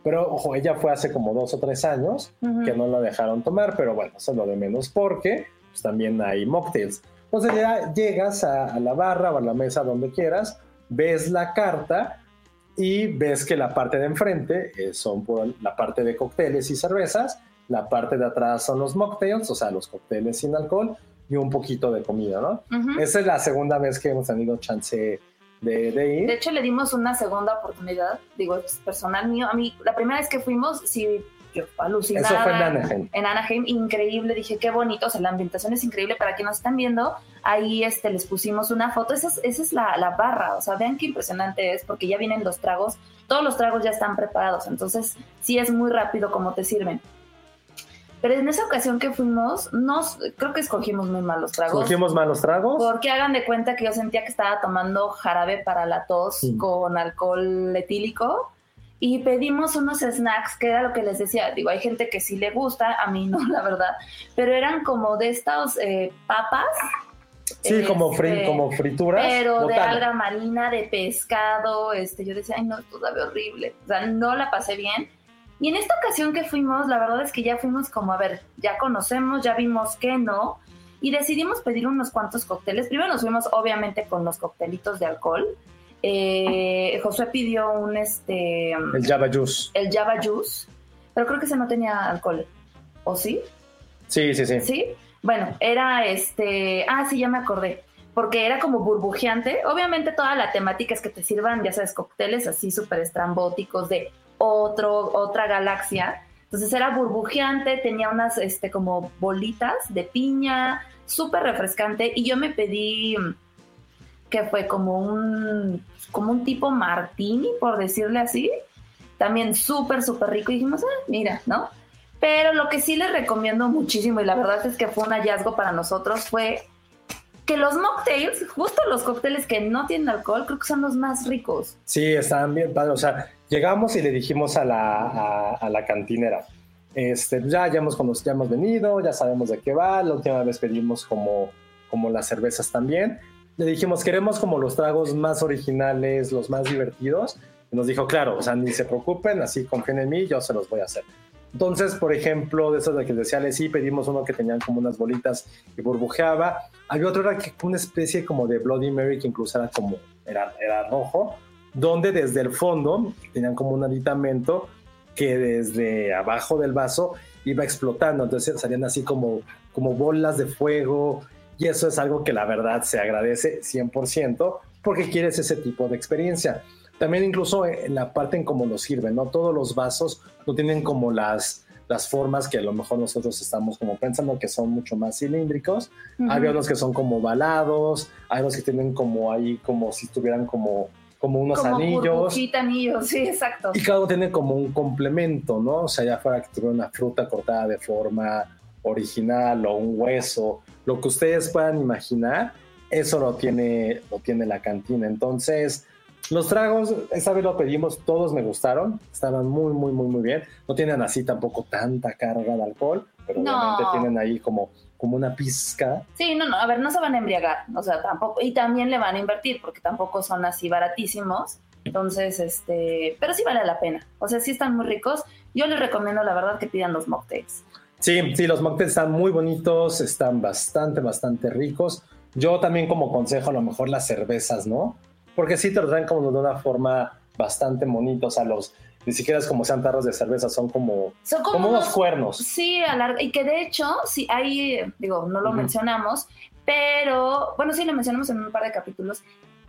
pero ojo, ella fue hace como dos o tres años, que no la dejaron tomar, pero bueno, eso es lo de menos porque pues, también hay mocktails. Entonces ya llegas a, a la barra o a la mesa donde quieras, ves la carta y ves que la parte de enfrente eh, son por la parte de cócteles y cervezas, la parte de atrás son los mocktails, o sea, los cócteles sin alcohol y un poquito de comida, ¿no? Esa es la segunda vez que hemos tenido chance de, de ir. De hecho, le dimos una segunda oportunidad, digo, es personal mío. A mí, la primera vez que fuimos, sí, yo alucinada. Eso fue en Anaheim. En Anaheim, increíble, dije, qué bonito, o sea, la ambientación es increíble. Para quienes nos están viendo, ahí este, les pusimos una foto, esa es, esa es la, la barra, o sea, vean qué impresionante es, porque ya vienen los tragos, todos los tragos ya están preparados, entonces sí es muy rápido como te sirven. Pero en esa ocasión que fuimos, nos, creo que escogimos muy mal los tragos. Cogimos malos tragos. Porque hagan de cuenta que yo sentía que estaba tomando jarabe para la tos Sí. con alcohol etílico y pedimos unos snacks, que era lo que les decía. Digo, hay gente que sí le gusta, a mí no, la verdad, pero eran como de estas eh, papas. Sí, como, fri- este, como frituras. Pero de botana. alga marina, de pescado, este, yo decía, ay no, esto sabe horrible. O sea, no la pasé bien. Y en esta ocasión que fuimos, la verdad es que ya fuimos como, a ver, ya conocemos, ya vimos que no, y decidimos pedir unos cuantos cócteles. Primero nos fuimos, obviamente, con los coctelitos de alcohol. Eh, Josué pidió un, este, El Java Juice. el Java Juice, pero creo que ese no tenía alcohol. ¿O sí? Sí, sí, sí. ¿Sí? Bueno, era este. Ah, sí, ya me acordé. Porque era como burbujeante. Obviamente, toda la temática es que te sirvan, ya sabes, cócteles así súper estrambóticos de otro, otra galaxia. Entonces era burbujeante, tenía unas este, como bolitas de piña, súper refrescante. Y yo me pedí que fue como un, como un tipo martini, por decirle así. También súper, súper rico. Y dijimos, ah, mira, ¿no? Pero lo que sí les recomiendo muchísimo, y la verdad es que fue un hallazgo para nosotros, fue que los mocktails, justo los cócteles que no tienen alcohol, creo que son los más ricos. Sí, estaban bien padres. O sea, llegamos y le dijimos a la, a, la cantinera, este, ya, ya, hemos, ya hemos venido, ya sabemos de qué va, la última vez pedimos como, como las cervezas también. Le dijimos, queremos como los tragos más originales, los más divertidos. Y nos dijo, claro, o sea, ni se preocupen, así confíen en mí, yo se los voy a hacer. Entonces, por ejemplo, de esos de que decía, sí, pedimos uno que tenían como unas bolitas y burbujeaba. Había otro era que una especie como de Bloody Mary que incluso era como, era, era rojo, donde desde el fondo tenían como un aditamento que desde abajo del vaso iba explotando. Entonces salían así como, como bolas de fuego. Y eso es algo que la verdad se agradece 100% porque quieres ese tipo de experiencia. También incluso en la parte en cómo lo sirven, ¿no? Todos los vasos no tienen como las, las formas que a lo mejor nosotros estamos como pensando que son mucho más cilíndricos. Hay otros que son como balados, hay otros que tienen como ahí como si tuvieran como como unos como anillos. anillos, sí, exacto. Y cada uno tiene como un complemento, ¿no? O sea, ya fuera que tuviera una fruta cortada de forma original o un hueso, lo que ustedes puedan imaginar, eso lo tiene, lo tiene la cantina. Entonces, los tragos, esta vez lo pedimos, todos me gustaron, estaban muy, muy, muy, muy bien. No tienen así tampoco tanta carga de alcohol, pero obviamente tienen ahí como, como una pizca. Sí, no, no, a ver, no se van a embriagar, o sea, tampoco, y también le van a invertir, porque tampoco son así baratísimos. Entonces, este, pero sí vale la pena. O sea, sí están muy ricos. Yo les recomiendo, la verdad, que pidan los mocktails. Sí, sí, los mocktails están muy bonitos, están bastante, bastante ricos. Yo también como consejo, a lo mejor las cervezas, ¿no? Porque sí te lo traen como de una forma bastante bonita, o sea, los, ni siquiera es como sean tarros de cerveza, son como, son como, unos, cuernos. Sí, y que de hecho, sí, hay, digo, no lo mencionamos, pero, bueno, sí lo mencionamos en un par de capítulos,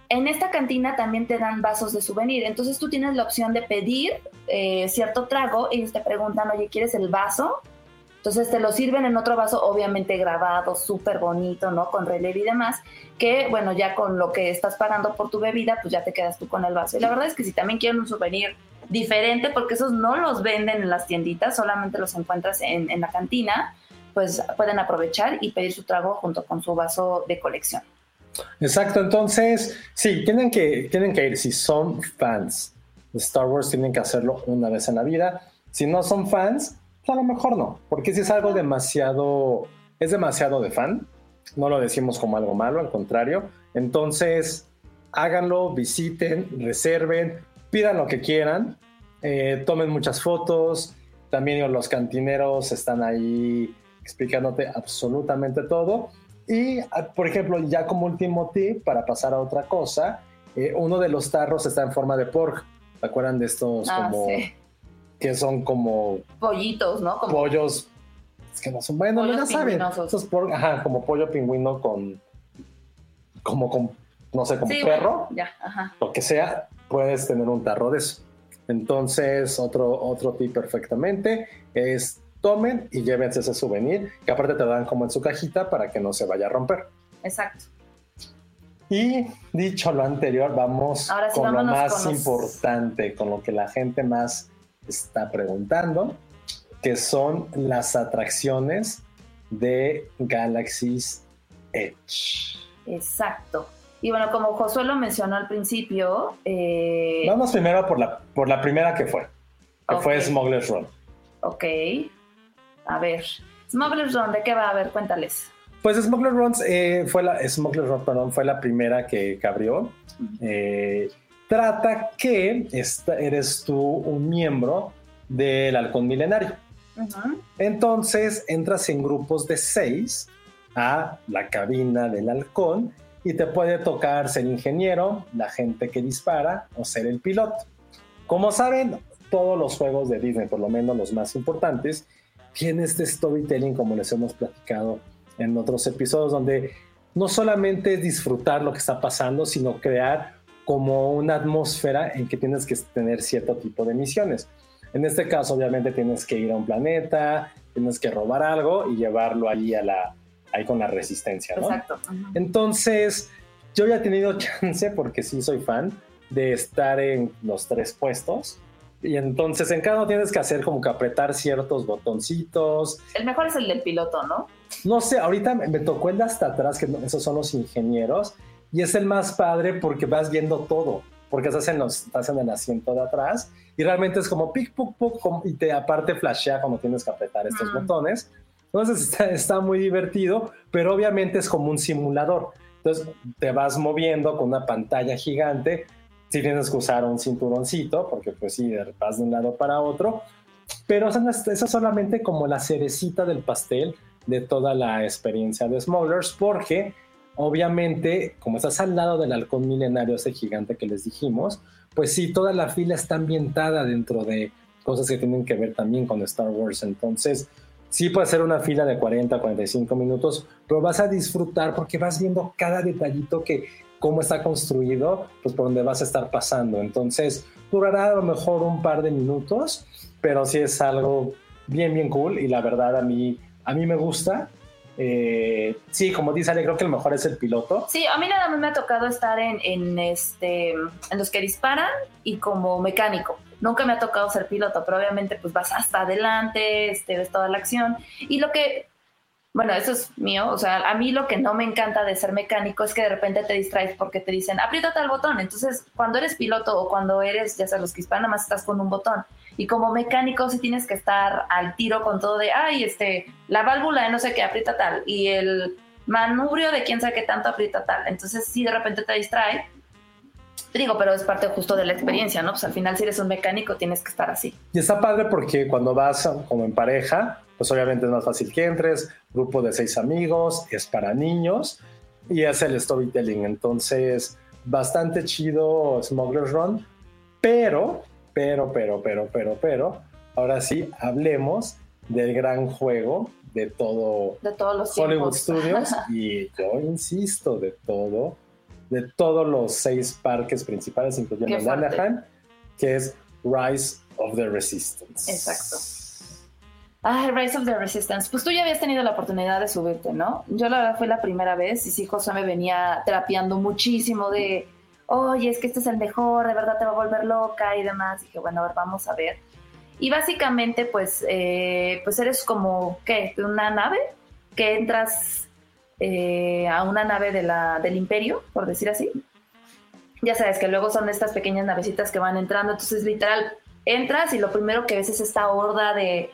en esta cantina también te dan vasos de souvenir, entonces tú tienes la opción de pedir eh, cierto trago, ellos te preguntan, oye, ¿quieres el vaso? Entonces te lo sirven en otro vaso, obviamente grabado, súper bonito, ¿no? Con relieve y demás, que bueno, ya con lo que estás pagando por tu bebida, pues ya te quedas tú con el vaso. Y la verdad es que si también quieren un souvenir diferente, porque esos no los venden en las tienditas, solamente los encuentras en, en la cantina, pues pueden aprovechar y pedir su trago junto con su vaso de colección. Exacto, entonces, sí, tienen que, tienen que ir, si son fans de Star Wars, tienen que hacerlo una vez en la vida. Si no son fans, a lo mejor no, porque si es algo demasiado, es demasiado de fan, no lo decimos como algo malo, al contrario. Entonces, háganlo, visiten, reserven, pidan lo que quieran, eh, tomen muchas fotos, también los cantineros están ahí explicándote absolutamente todo. Y, ah, por ejemplo, ya como último tip, para pasar a otra cosa, eh, uno de los tarros está en forma de pork. ¿Se acuerdan de estos ah, como que son como pollitos, ¿no? Como pollos es que no son bueno, no saben. por, ajá, como pollo pingüino con como con no sé, como perro, ya, ajá. lo que sea, puedes tener un tarro de eso. Entonces, otro otro tip perfectamente es tomen y llévense ese souvenir, que aparte te dan como en su cajita para que no se vaya a romper. Exacto. Y dicho lo anterior, vamos con lo más importante, con lo que la gente más está preguntando, que son las atracciones de Galaxy's Edge. Exacto. Y bueno, como Josué lo mencionó al principio... Eh, Vamos primero por la, por la primera que fue, que fue Smuggler's Run. Ok. A ver, Smuggler's Run, ¿de qué va? A ver, cuéntales. Pues Smuggler's Run eh, fue la Smuggler's Run, perdón, fue la primera que, abrió trata que eres tú un miembro del halcón milenario. Entonces entras en grupos de seis a la cabina del halcón y te puede tocar ser ingeniero, la gente que dispara o ser el piloto. Como saben, todos los juegos de Disney, por lo menos los más importantes, tienen este storytelling como les hemos platicado en otros episodios, donde no solamente es disfrutar lo que está pasando, sino crear como una atmósfera en que tienes que tener cierto tipo de misiones. En este caso, obviamente, tienes que ir a un planeta, tienes que robar algo y llevarlo ahí a la, ahí con la resistencia, ¿no? Exacto. Entonces, yo ya he tenido chance, porque sí soy fan, de estar en los tres puestos. Y entonces en cada uno tienes que hacer como que apretar ciertos botoncitos. El mejor es el del piloto, ¿no? No sé, ahorita me tocó el de hasta atrás, que esos son los ingenieros, y es el más padre porque vas viendo todo, porque estás en, los, estás en el asiento de atrás y realmente es como pic, puc, puc, y te aparte flashea cuando tienes que apretar estos botones. Entonces está, está muy divertido, pero obviamente es como un simulador. Entonces te vas moviendo con una pantalla gigante si tienes que usar un cinturoncito, porque pues sí, vas de un lado para otro, pero eso es solamente como la cerecita del pastel de toda la experiencia de Smugglers, porque obviamente, como estás al lado del halcón milenario, ese gigante que les dijimos, pues sí, toda la fila está ambientada dentro de cosas que tienen que ver también con Star Wars, entonces sí puede ser una fila de 40, 45 minutos, pero vas a disfrutar porque vas viendo cada detallito que cómo está construido, pues por donde vas a estar pasando. Entonces, durará a lo mejor un par de minutos, pero sí es algo bien, bien cool y la verdad a mí, a mí me gusta. Eh, sí, como dice Ale, creo que el mejor es el piloto. Sí, a mí nada más me ha tocado estar en, en, este, en los que disparan y como mecánico. Nunca me ha tocado ser piloto, pero obviamente pues vas hasta adelante, este, ves toda la acción. Y lo que bueno, eso es mío, o sea, a mí lo que no me encanta de ser mecánico es que de repente te distraes porque te dicen, aprieta tal botón, entonces cuando eres piloto o cuando eres, ya sabes, los que nada más estás con un botón, y como mecánico sí tienes que estar al tiro con todo de, ay, este, la válvula de no sé qué aprieta tal, y el manubrio de quién sabe qué tanto aprieta tal, entonces sí de repente te distrae, digo, pero es parte justo de la experiencia, ¿no? Pues al final si eres un mecánico tienes que estar así. Y está padre porque cuando vas como en pareja, pues obviamente es más fácil que entres, grupo de seis amigos, es para niños y es el storytelling. Entonces, bastante chido Smuggler's Run, pero, pero, pero, pero, pero, pero, ahora sí, hablemos del gran juego de todo de todos los Hollywood Studios y yo insisto, de todo, de todos los seis parques principales, incluyendo Anaheim, que es Rise of the Resistance. Exacto. Ah, Rise of the Resistance. Pues tú ya habías tenido la oportunidad de subirte, ¿no? Yo la verdad fue la primera vez y sí, José me venía terapiando muchísimo de, oye, es que este es el mejor, de verdad te va a volver loca y demás. Dije, bueno, a ver, vamos a ver. Y básicamente, pues, eh, pues eres como, ¿qué? Una nave que entras eh, a una nave del imperio, por decir así. Ya sabes que luego son estas pequeñas navecitas que van entrando, entonces literal entras y lo primero que ves es esta horda de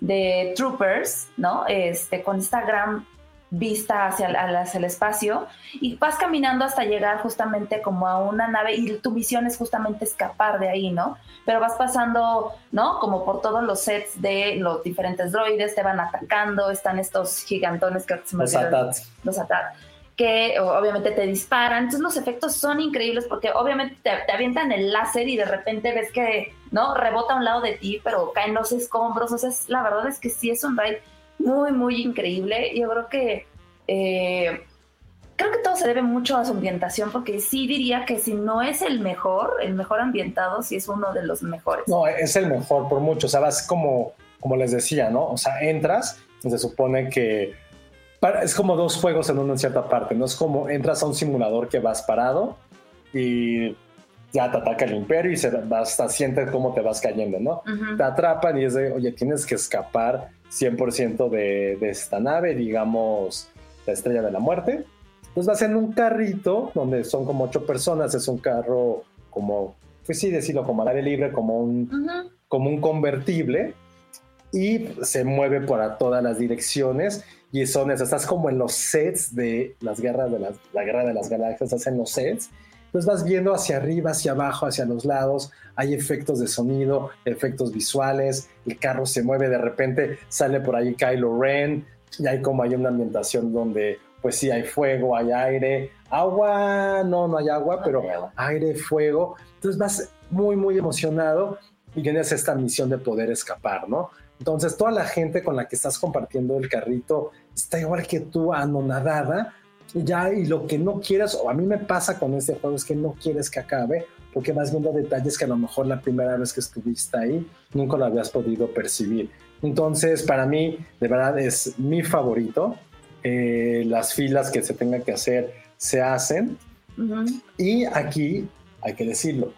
de troopers, ¿no? Este, con esta gran vista hacia, el espacio y vas caminando hasta llegar justamente como a una nave y tu misión es justamente escapar de ahí, ¿no? Pero vas pasando, ¿no? Como por todos los sets de los diferentes droides, te van atacando, están estos gigantones que se me Los atats. Los atats que obviamente te disparan. Entonces los efectos son increíbles porque obviamente te, avientan el láser y de repente ves que, ¿no? Rebota a un lado de ti, pero caen los escombros. O sea, la verdad es que sí es un ride muy, muy increíble. Yo creo que... Eh, creo que todo se debe mucho a su ambientación, porque sí diría que si no es el mejor, el mejor ambientado, sí es uno de los mejores. No, es el mejor por mucho. O sea, vas como, como les decía, ¿no? O sea, entras y se supone que es como dos juegos en una cierta parte, no es como entras a un simulador que vas parado y ya te ataca el imperio y se vas, sientes cómo te vas cayendo, ¿no? Te atrapan y es de, oye, tienes que escapar 100% de, de esta nave, digamos, la estrella de la muerte. Entonces vas en un carrito donde son como ocho personas, es un carro como, pues sí, decirlo, como al aire libre, como un, como un convertible y se mueve por todas las direcciones y son esas, estás como en los sets de las guerras de las, la guerra de las galaxias, estás en los sets, entonces vas viendo hacia arriba, hacia abajo, hacia los lados, hay efectos de sonido, efectos visuales, el carro se mueve, de repente sale por ahí Kylo Ren, y hay como hay una ambientación donde pues sí hay fuego, hay aire, agua, no, no hay agua, pero aire, fuego, entonces vas muy, muy emocionado y tienes esta misión de poder escapar, ¿no? Entonces, toda la gente con la que estás compartiendo el carrito está igual que tú, anonadada. Y ya, y lo que no quieres, o a mí me pasa con este juego, es que no quieres que acabe, porque vas viendo detalles que a lo mejor la primera vez que estuviste ahí nunca lo habías podido percibir. Entonces, para mí, de verdad, es mi favorito. Eh, las filas que se tengan que hacer se hacen. Y aquí, hay que decirlo,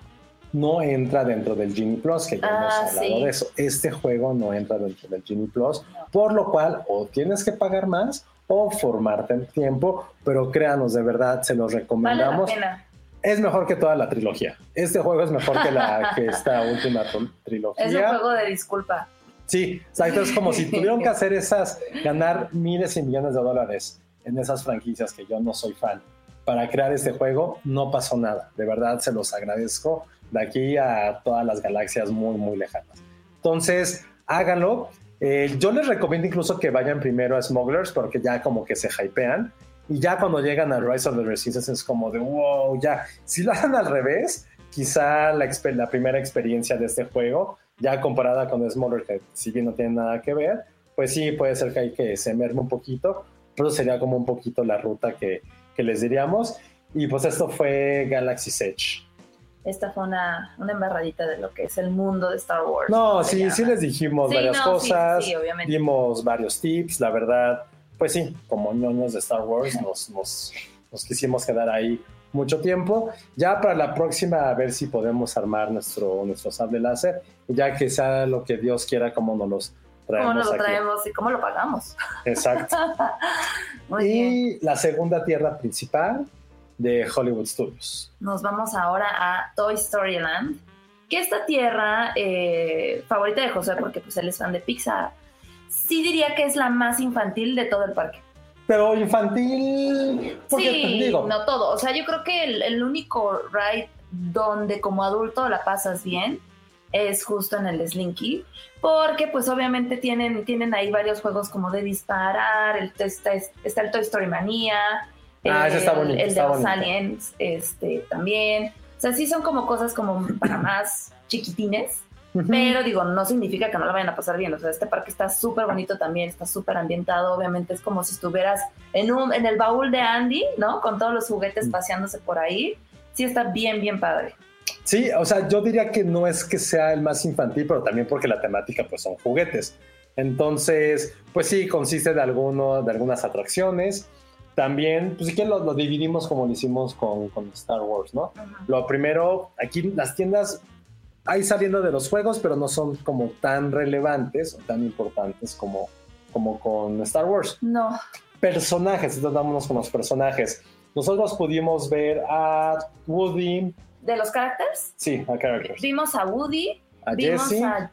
no entra dentro del Genie Plus, que ya Ah, hemos hablado sí. de eso. Este juego no entra dentro del Genie Plus, por lo cual o tienes que pagar más o formarte en tiempo, pero créanos, de verdad, se los Vale la recomendamos. pena. es mejor que toda la trilogía. Este juego es mejor que, la, que esta última tr- trilogía. Es un juego de disculpa. Sí, exacto. Es como si tuvieron que hacer esas, ganar miles y millones de dólares en esas franquicias que yo no soy fan. Para crear este juego no pasó nada. De verdad se los agradezco de aquí a todas las galaxias muy, muy lejanas. Entonces, háganlo. Eh, yo les recomiendo incluso que vayan primero a Smugglers porque ya como que se hypean. Y ya cuando llegan a Rise of the Resistance es como de wow, ya. Si lo hacen al revés, quizá la, la primera experiencia de este juego, ya comparada con Smaller, que si bien no tiene nada que ver, pues sí, puede ser que hay que se merme un poquito, pero sería como un poquito la ruta que, que les diríamos. Y pues esto fue Galaxy Edge. Esta fue una, una embarradita de lo que es el mundo de Star Wars. No, sí, llama. sí les dijimos Sí, varias no, sí, cosas, sí, obviamente. dimos varios tips, la verdad, pues sí, como ñoños de Star Wars nos, nos, nos quisimos quedar ahí mucho tiempo. Ya para la próxima a ver si podemos armar nuestro, nuestro sable láser, ya que sea lo que Dios quiera, como nos los traemos ¿Cómo nos lo traemos y cómo lo pagamos? Exacto. Muy bien. y la segunda tierra principal de Hollywood Studios. Nos vamos ahora a Toy Story Land, que esta tierra eh, favorita de José, porque pues él es fan de Pixar, sí diría que es la más infantil de todo el parque. Pero infantil, porque te Sí, digo, no todo. O sea, yo creo que el, el único ride donde como adulto la pasas bien es justo en el Slinky, porque pues obviamente tienen, tienen ahí varios juegos como de disparar, el, está, está el Toy Story Manía, Ah, ese está bonito, el, está de los bonito. aliens este, también. O sea, sí son como cosas como para más chiquitines, pero digo, no significa que no la vayan a pasar bien. O sea, este parque está súper bonito también, está súper ambientado. Obviamente es como si estuvieras en, un, en el baúl de Andy, ¿no? Con todos los juguetes paseándose por ahí. Sí, está bien, bien padre. Sí, o sea, yo diría que no es que sea el más infantil, pero también porque la temática pues son juguetes. Entonces, pues sí, consiste de, alguno, de algunas atracciones. También, pues si quieren lo, lo dividimos como lo hicimos con, con Star Wars, ¿no? Lo primero, aquí las tiendas hay saliendo de los juegos, pero no son como tan relevantes o tan importantes como, como con Star Wars. No, Personajes, entonces vámonos con los personajes. Nosotros pudimos ver a Woody, de los characters, sí, a Characters, vimos a Woody, a vimos Jesse, a...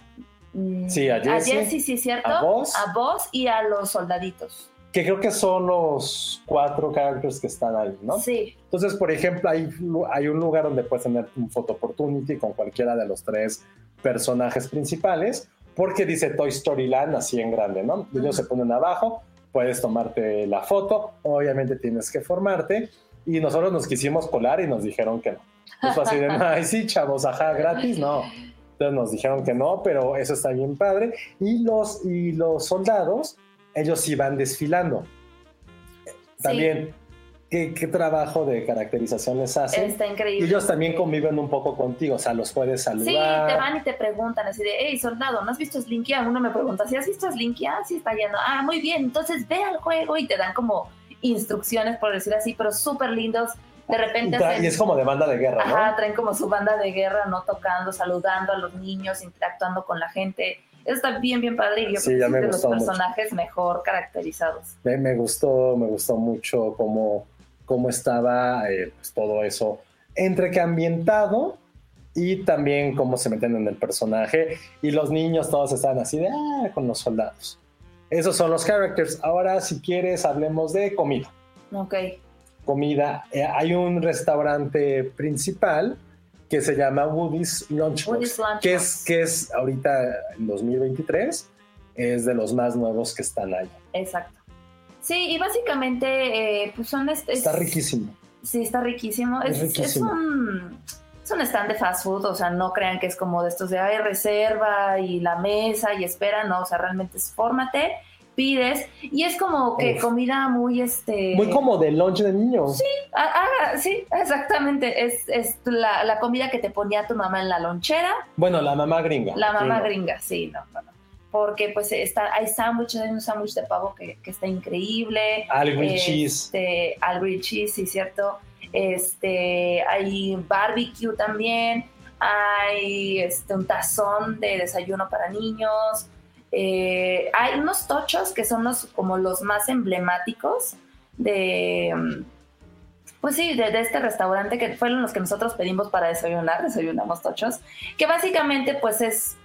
mm, Sí, a Jessie, sí, cierto. a Buzz. A Buzz y a los soldaditos. Que creo que son los cuatro characters que están ahí, ¿no? Sí, Entonces, por ejemplo, hay, hay un lugar donde puedes tener un photo opportunity con cualquiera de los tres personajes principales, porque dice Toy Story Land así en grande, ¿no? Ellos se ponen abajo, puedes tomarte la foto, obviamente tienes que formarte, y nosotros nos quisimos colar y nos dijeron que no. Pues así de, ay, sí, chavos, ajá, gratis, no. Entonces nos dijeron que no, pero eso está bien padre. Y los, y los soldados, ellos iban desfilando. También, ¿qué, qué trabajo de caracterización les hacen? está Y increíble. ellos también conviven un poco contigo, o sea, los puedes Sí, saludar. te van y te preguntan así de, hey, soldado, ¿no has visto Slinky? Uno me pregunta, ¿sí has visto Slinky? Ah, sí, está yendo. Ah, muy bien, entonces ve al juego y te dan como instrucciones, por decir así, pero súper lindos. De repente hacen- y es como de banda de guerra, ¿no? Ajá, traen como su banda de guerra, ¿no? Tocando, saludando a los niños, interactuando con la gente. Está bien, bien padre y yo Sí, creo que es de los mucho. personajes mejor caracterizados. Me, me gustó, me gustó mucho cómo, cómo estaba eh, pues, todo eso entre que ambientado y también cómo se meten en el personaje y los niños todos están así de ah, con los soldados. Esos son los characters. Ahora, si quieres, hablemos de comida. Ok. Comida. Eh, hay un restaurante principal que se llama Woody's Lunchbox, Woody's Lunchbox. que es que es ahorita en 2023 es de los más nuevos que están ahí. Exacto. Sí, y básicamente, eh, pues son... est- Está es- riquísimo. Sí, está riquísimo. Es Es, es riquísimo. un, es un stand de fast food, o sea, no crean que es como de estos de, ay, reserva y la mesa y espera, no, o sea, realmente es fórmate, pides, y es como que Uf. comida muy, este... Muy como de lunch de niños. Ah, ah, sí, exactamente, es, es la, la comida que te ponía tu mamá en la lonchera, Bueno, la mamá gringa. la mamá Gringo. gringa, sí, no, no, no. Porque pues está, hay sándwiches, hay un sándwich de pavo que, que está increíble. Al grilled cheese. Este, al cheese, sí, cierto. Este, hay barbecue también. hay este, un tazón de desayuno para niños, eh, hay unos tochos que son los como los más emblemáticos de pues sí, de, este restaurante que fueron los que nosotros pedimos para desayunar, desayunamos tochos, que básicamente pues es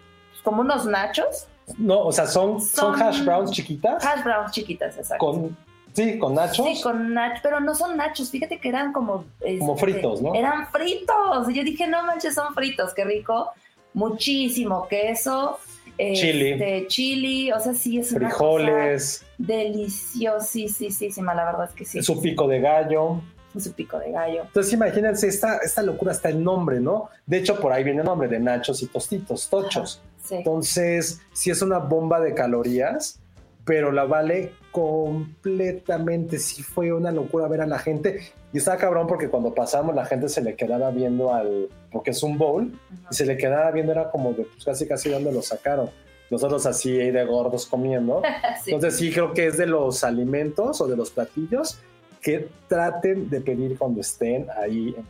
como unos nachos. No, o sea, son, son, hash browns chiquitas. Hash browns chiquitas, exacto. Con, sí, con nachos. Sí, con nachos, pero no son nachos, fíjate que eran como... como este, fritos, ¿no? Eran fritos. Y yo dije, no manches, son fritos, qué rico. Muchísimo queso. Chili. Este, chili, o sea, sí es una Frijoles. deliciosísima, la verdad es que sí. Su pico de gallo su pico de gallo. Entonces imagínense, esta, esta locura está el nombre, ¿no? De hecho, por ahí viene el nombre de nachos y tostitos, tochos. Entonces, sí es una bomba de calorías, pero la vale completamente. Sí fue una locura ver a la gente. Y está cabrón porque cuando pasamos la gente se le quedaba viendo al, porque es un bowl, y se le quedaba viendo, era como de pues, casi casi donde lo sacaron. Nosotros así de gordos comiendo. Entonces sí creo que es de los alimentos o de los platillos que traten de pedir cuando estén ahí en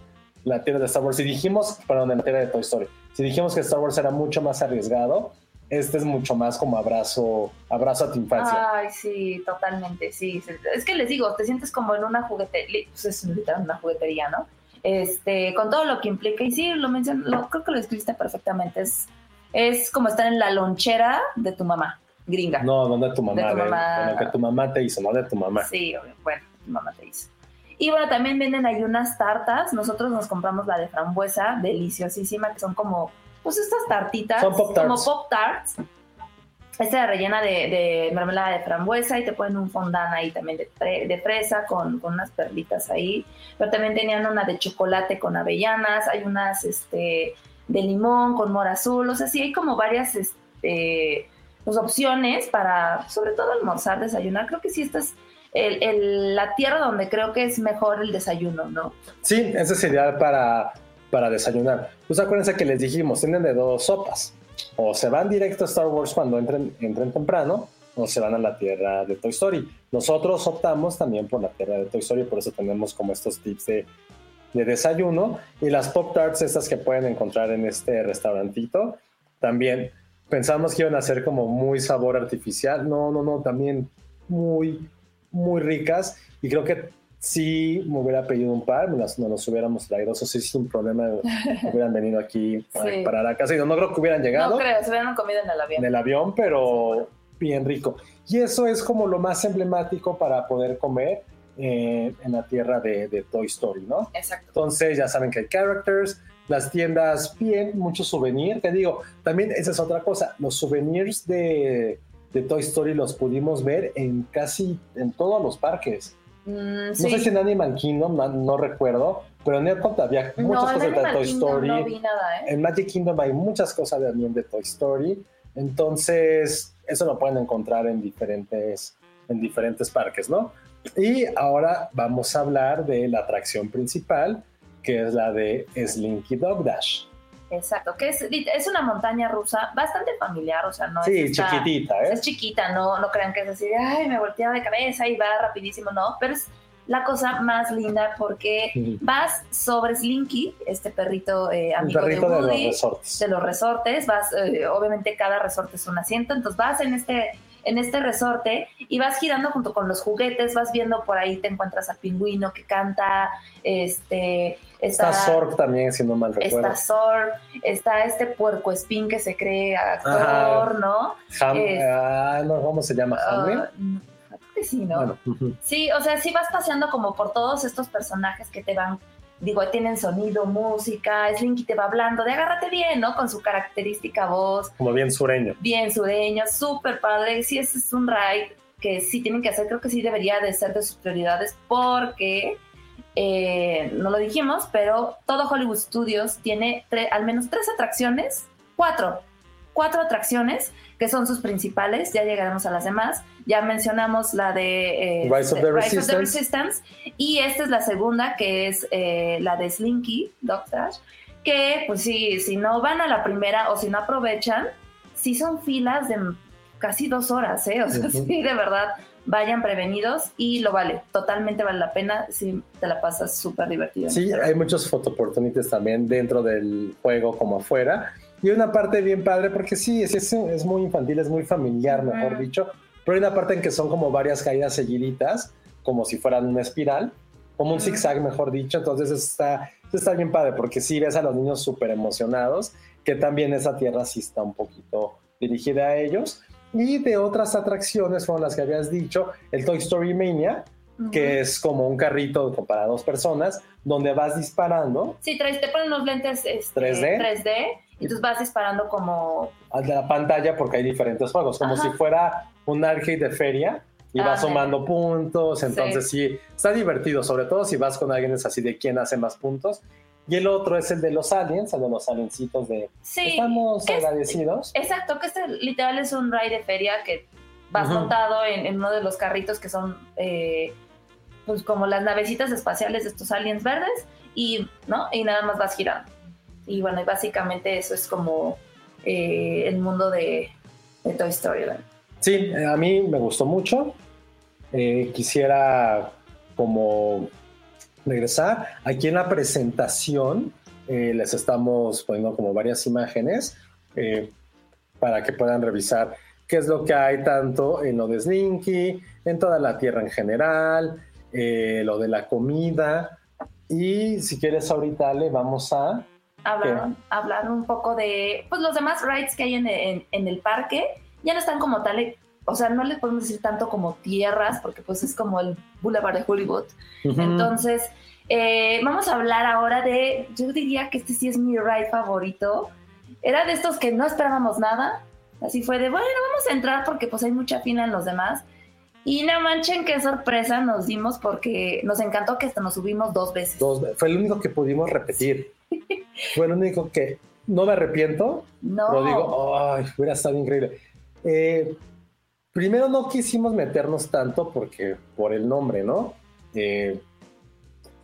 la tierra de Star Wars. Si dijimos, perdón, en la tierra de Toy Story, si dijimos que Star Wars era mucho más arriesgado, este es mucho más como abrazo, abrazo a tu infancia. Ay, sí, totalmente, sí. Es que les digo, te sientes como en una juguetería, pues es una juguetería, ¿no? Este, con todo lo que implica, y sí, lo menciono, creo que lo describiste perfectamente, es, es como estar en la lonchera de tu mamá, gringa. No, no de tu mamá, de, tu mamá. de lo que tu mamá te hizo, no de tu mamá. Sí, bueno mamá te hizo. Y bueno, también venden ahí unas tartas. Nosotros nos compramos la de frambuesa, deliciosísima, que son como, pues estas tartitas. Son pop tarts. Como pop tarts. Esta rellena de, de, mermelada de frambuesa y te ponen un fondant ahí también de, de fresa con, con, unas perlitas ahí. Pero también tenían una de chocolate con avellanas, hay unas este, de limón con mora azul. O sea, sí hay como varias este, pues, opciones para, sobre todo almorzar, desayunar. Creo que sí estas el, la tierra donde creo que es mejor el desayuno, ¿no? Sí, ese es ideal para, para desayunar. Pues acuérdense que les dijimos, tienen de dos sopas. O se van directo a Star Wars cuando entren, entren temprano, o se van a la tierra de Toy Story. Nosotros optamos también por la tierra de Toy Story, por eso tenemos como estos tips de, de desayuno. Y las Pop Tarts, estas que pueden encontrar en este restaurantito, también pensamos que iban a ser como muy sabor artificial. No, no, no, también muy, muy ricas y creo que si me hubiera pedido un par, nos, no nos hubiéramos traído, eso sí sin problema, hubieran venido aquí para parar a casa y no, creo que hubieran llegado. No creo, se hubieran comido en el avión. En el avión, pero bien rico. Y eso es como lo más emblemático para poder comer eh, en la tierra de, Toy Story, ¿no? Exacto. Entonces ya saben que hay characters, las tiendas bien, muchos souvenirs, te digo, también esa es otra cosa, los souvenirs de de Toy Story los pudimos ver en casi en todos los parques. Mm, no sé si en Animal Kingdom, no, recuerdo, pero en Epcot había muchas cosas de Toy Story. No vi nada, ¿eh? En Magic Kingdom hay muchas cosas también de Toy Story. Entonces, eso lo pueden encontrar en diferentes, en diferentes parques, ¿no? Y ahora vamos a hablar de la atracción principal, que es la de Slinky Dog Dash. Exacto, que es, es una montaña rusa bastante familiar, o sea, no sí, es chiquitita, ¿eh? Es chiquita, no, no crean que es así de, ay, me volteaba de cabeza y va rapidísimo, no, pero es la cosa más linda porque vas sobre Slinky, este perrito eh, amigo de, Woody, de, los resortes. de los resortes, vas, eh, obviamente cada resorte es un asiento, entonces vas en este en este resorte y vas girando junto con los juguetes, vas viendo por ahí te encuentras al pingüino que canta, este está, está Zork también, si no mal recuerdo. Está Zork, está este puerco espín que se cree actor, ¿no? ah, no, ¿cómo se llama? Uh, sí, ¿no? Sí, o sea, sí vas paseando como por todos estos personajes que te van digo, tienen sonido, música, Slinky te va hablando de agárrate bien, ¿no? Con su característica voz. Como bien sureño. Bien sureño, súper padre. Sí, ese es un ride que sí tienen que hacer, creo que sí debería de ser de sus prioridades porque, eh, no lo dijimos, pero todo Hollywood Studios tiene al menos tres atracciones, cuatro, cuatro atracciones que son sus principales, ya llegaremos a las demás. Ya mencionamos la de eh, Rise, of the, Resistance. y esta es la segunda, que es eh, la de Slinky, Dog que pues sí, si no van a la primera o si no aprovechan, sí son filas de casi dos horas, ¿eh? O sea, sí, de verdad, vayan prevenidos y lo vale, totalmente vale la pena si te la pasas súper divertido. Sí, hay muchos photo opportunities también dentro del juego como afuera. Y una parte bien padre, porque sí, es, es, es muy infantil, es muy familiar, mejor dicho. Pero hay una parte en que son como varias caídas seguiditas, como si fueran una espiral, como un zigzag, mejor dicho. Entonces está, está bien padre, porque sí ves a los niños súper emocionados, que también esa tierra sí está un poquito dirigida a ellos. Y de otras atracciones fueron las que habías dicho, el Toy Story Mania, que es como un carrito para dos personas, donde vas disparando. Sí, traes, te ponen unos lentes este, 3D. 3D y tú vas disparando como... A la pantalla porque hay diferentes juegos, como Ajá. si fuera un arcade de feria y vas sumando puntos, entonces sí. está divertido, sobre todo si vas con alguien es así de quién hace más puntos. Y el otro es el de los aliens, el de los aliencitos de Sí, estamos es- agradecidos. Exacto, que este literal es un ride de feria que vas montado en, en uno de los carritos que son eh, pues como las navecitas espaciales de estos aliens verdes y no y nada más vas girando. Y bueno, y básicamente eso es como eh, el mundo de, Toy Story. Sí, eh, a mí me gustó mucho. Eh, quisiera como regresar. Aquí en la presentación les estamos poniendo como varias imágenes para que puedan revisar qué es lo que hay tanto en lo de Slinky, en toda la tierra en general, lo de la comida. Y si quieres ahorita le vamos a... Hablar, hablar un poco de pues los demás rides que hay en, en- en el parque. Ya no están como tal, eh, o sea, no le podemos decir tanto como tierras, porque pues es como el Boulevard de Hollywood. Entonces, eh, vamos a hablar ahora de, yo diría que este sí es mi ride favorito. Era de estos que no esperábamos nada. Así fue de, bueno, vamos a entrar porque pues hay mucha fila en los demás. Y no manchen qué sorpresa nos dimos porque nos encantó que hasta nos subimos dos veces. Dos- fue el único que pudimos repetir. Fue el único que no me arrepiento, No. pero digo, ay, hubiera estado increíble. Eh, primero no quisimos meternos tanto porque por el nombre, ¿no? Eh,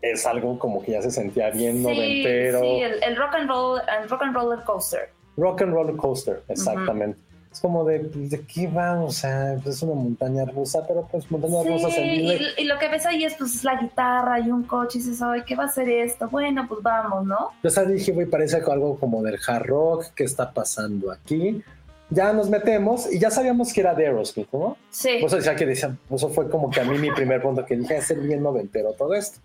es algo como que ya se sentía bien sí, noventero. Sí, el, el rock and roll, el rock and roller coaster. Rock and roller coaster, exactamente. Es como de, pues, ¿de qué va? O sea, pues, es una montaña rusa, pero pues montañas Sí, rusas en Disney. y, y lo que ves ahí es pues la guitarra y un coche y dices, ay, ¿qué va a ser esto? Bueno, pues vamos, ¿no? Yo hasta dije, güey, parece algo como del hard rock, ¿qué está pasando aquí? Ya nos metemos y ya sabíamos que era de Aerosmith, ¿no? Sí. Por eso decía que decían, eso fue como que a mí mi primer punto que dije, es el bien noventero todo esto.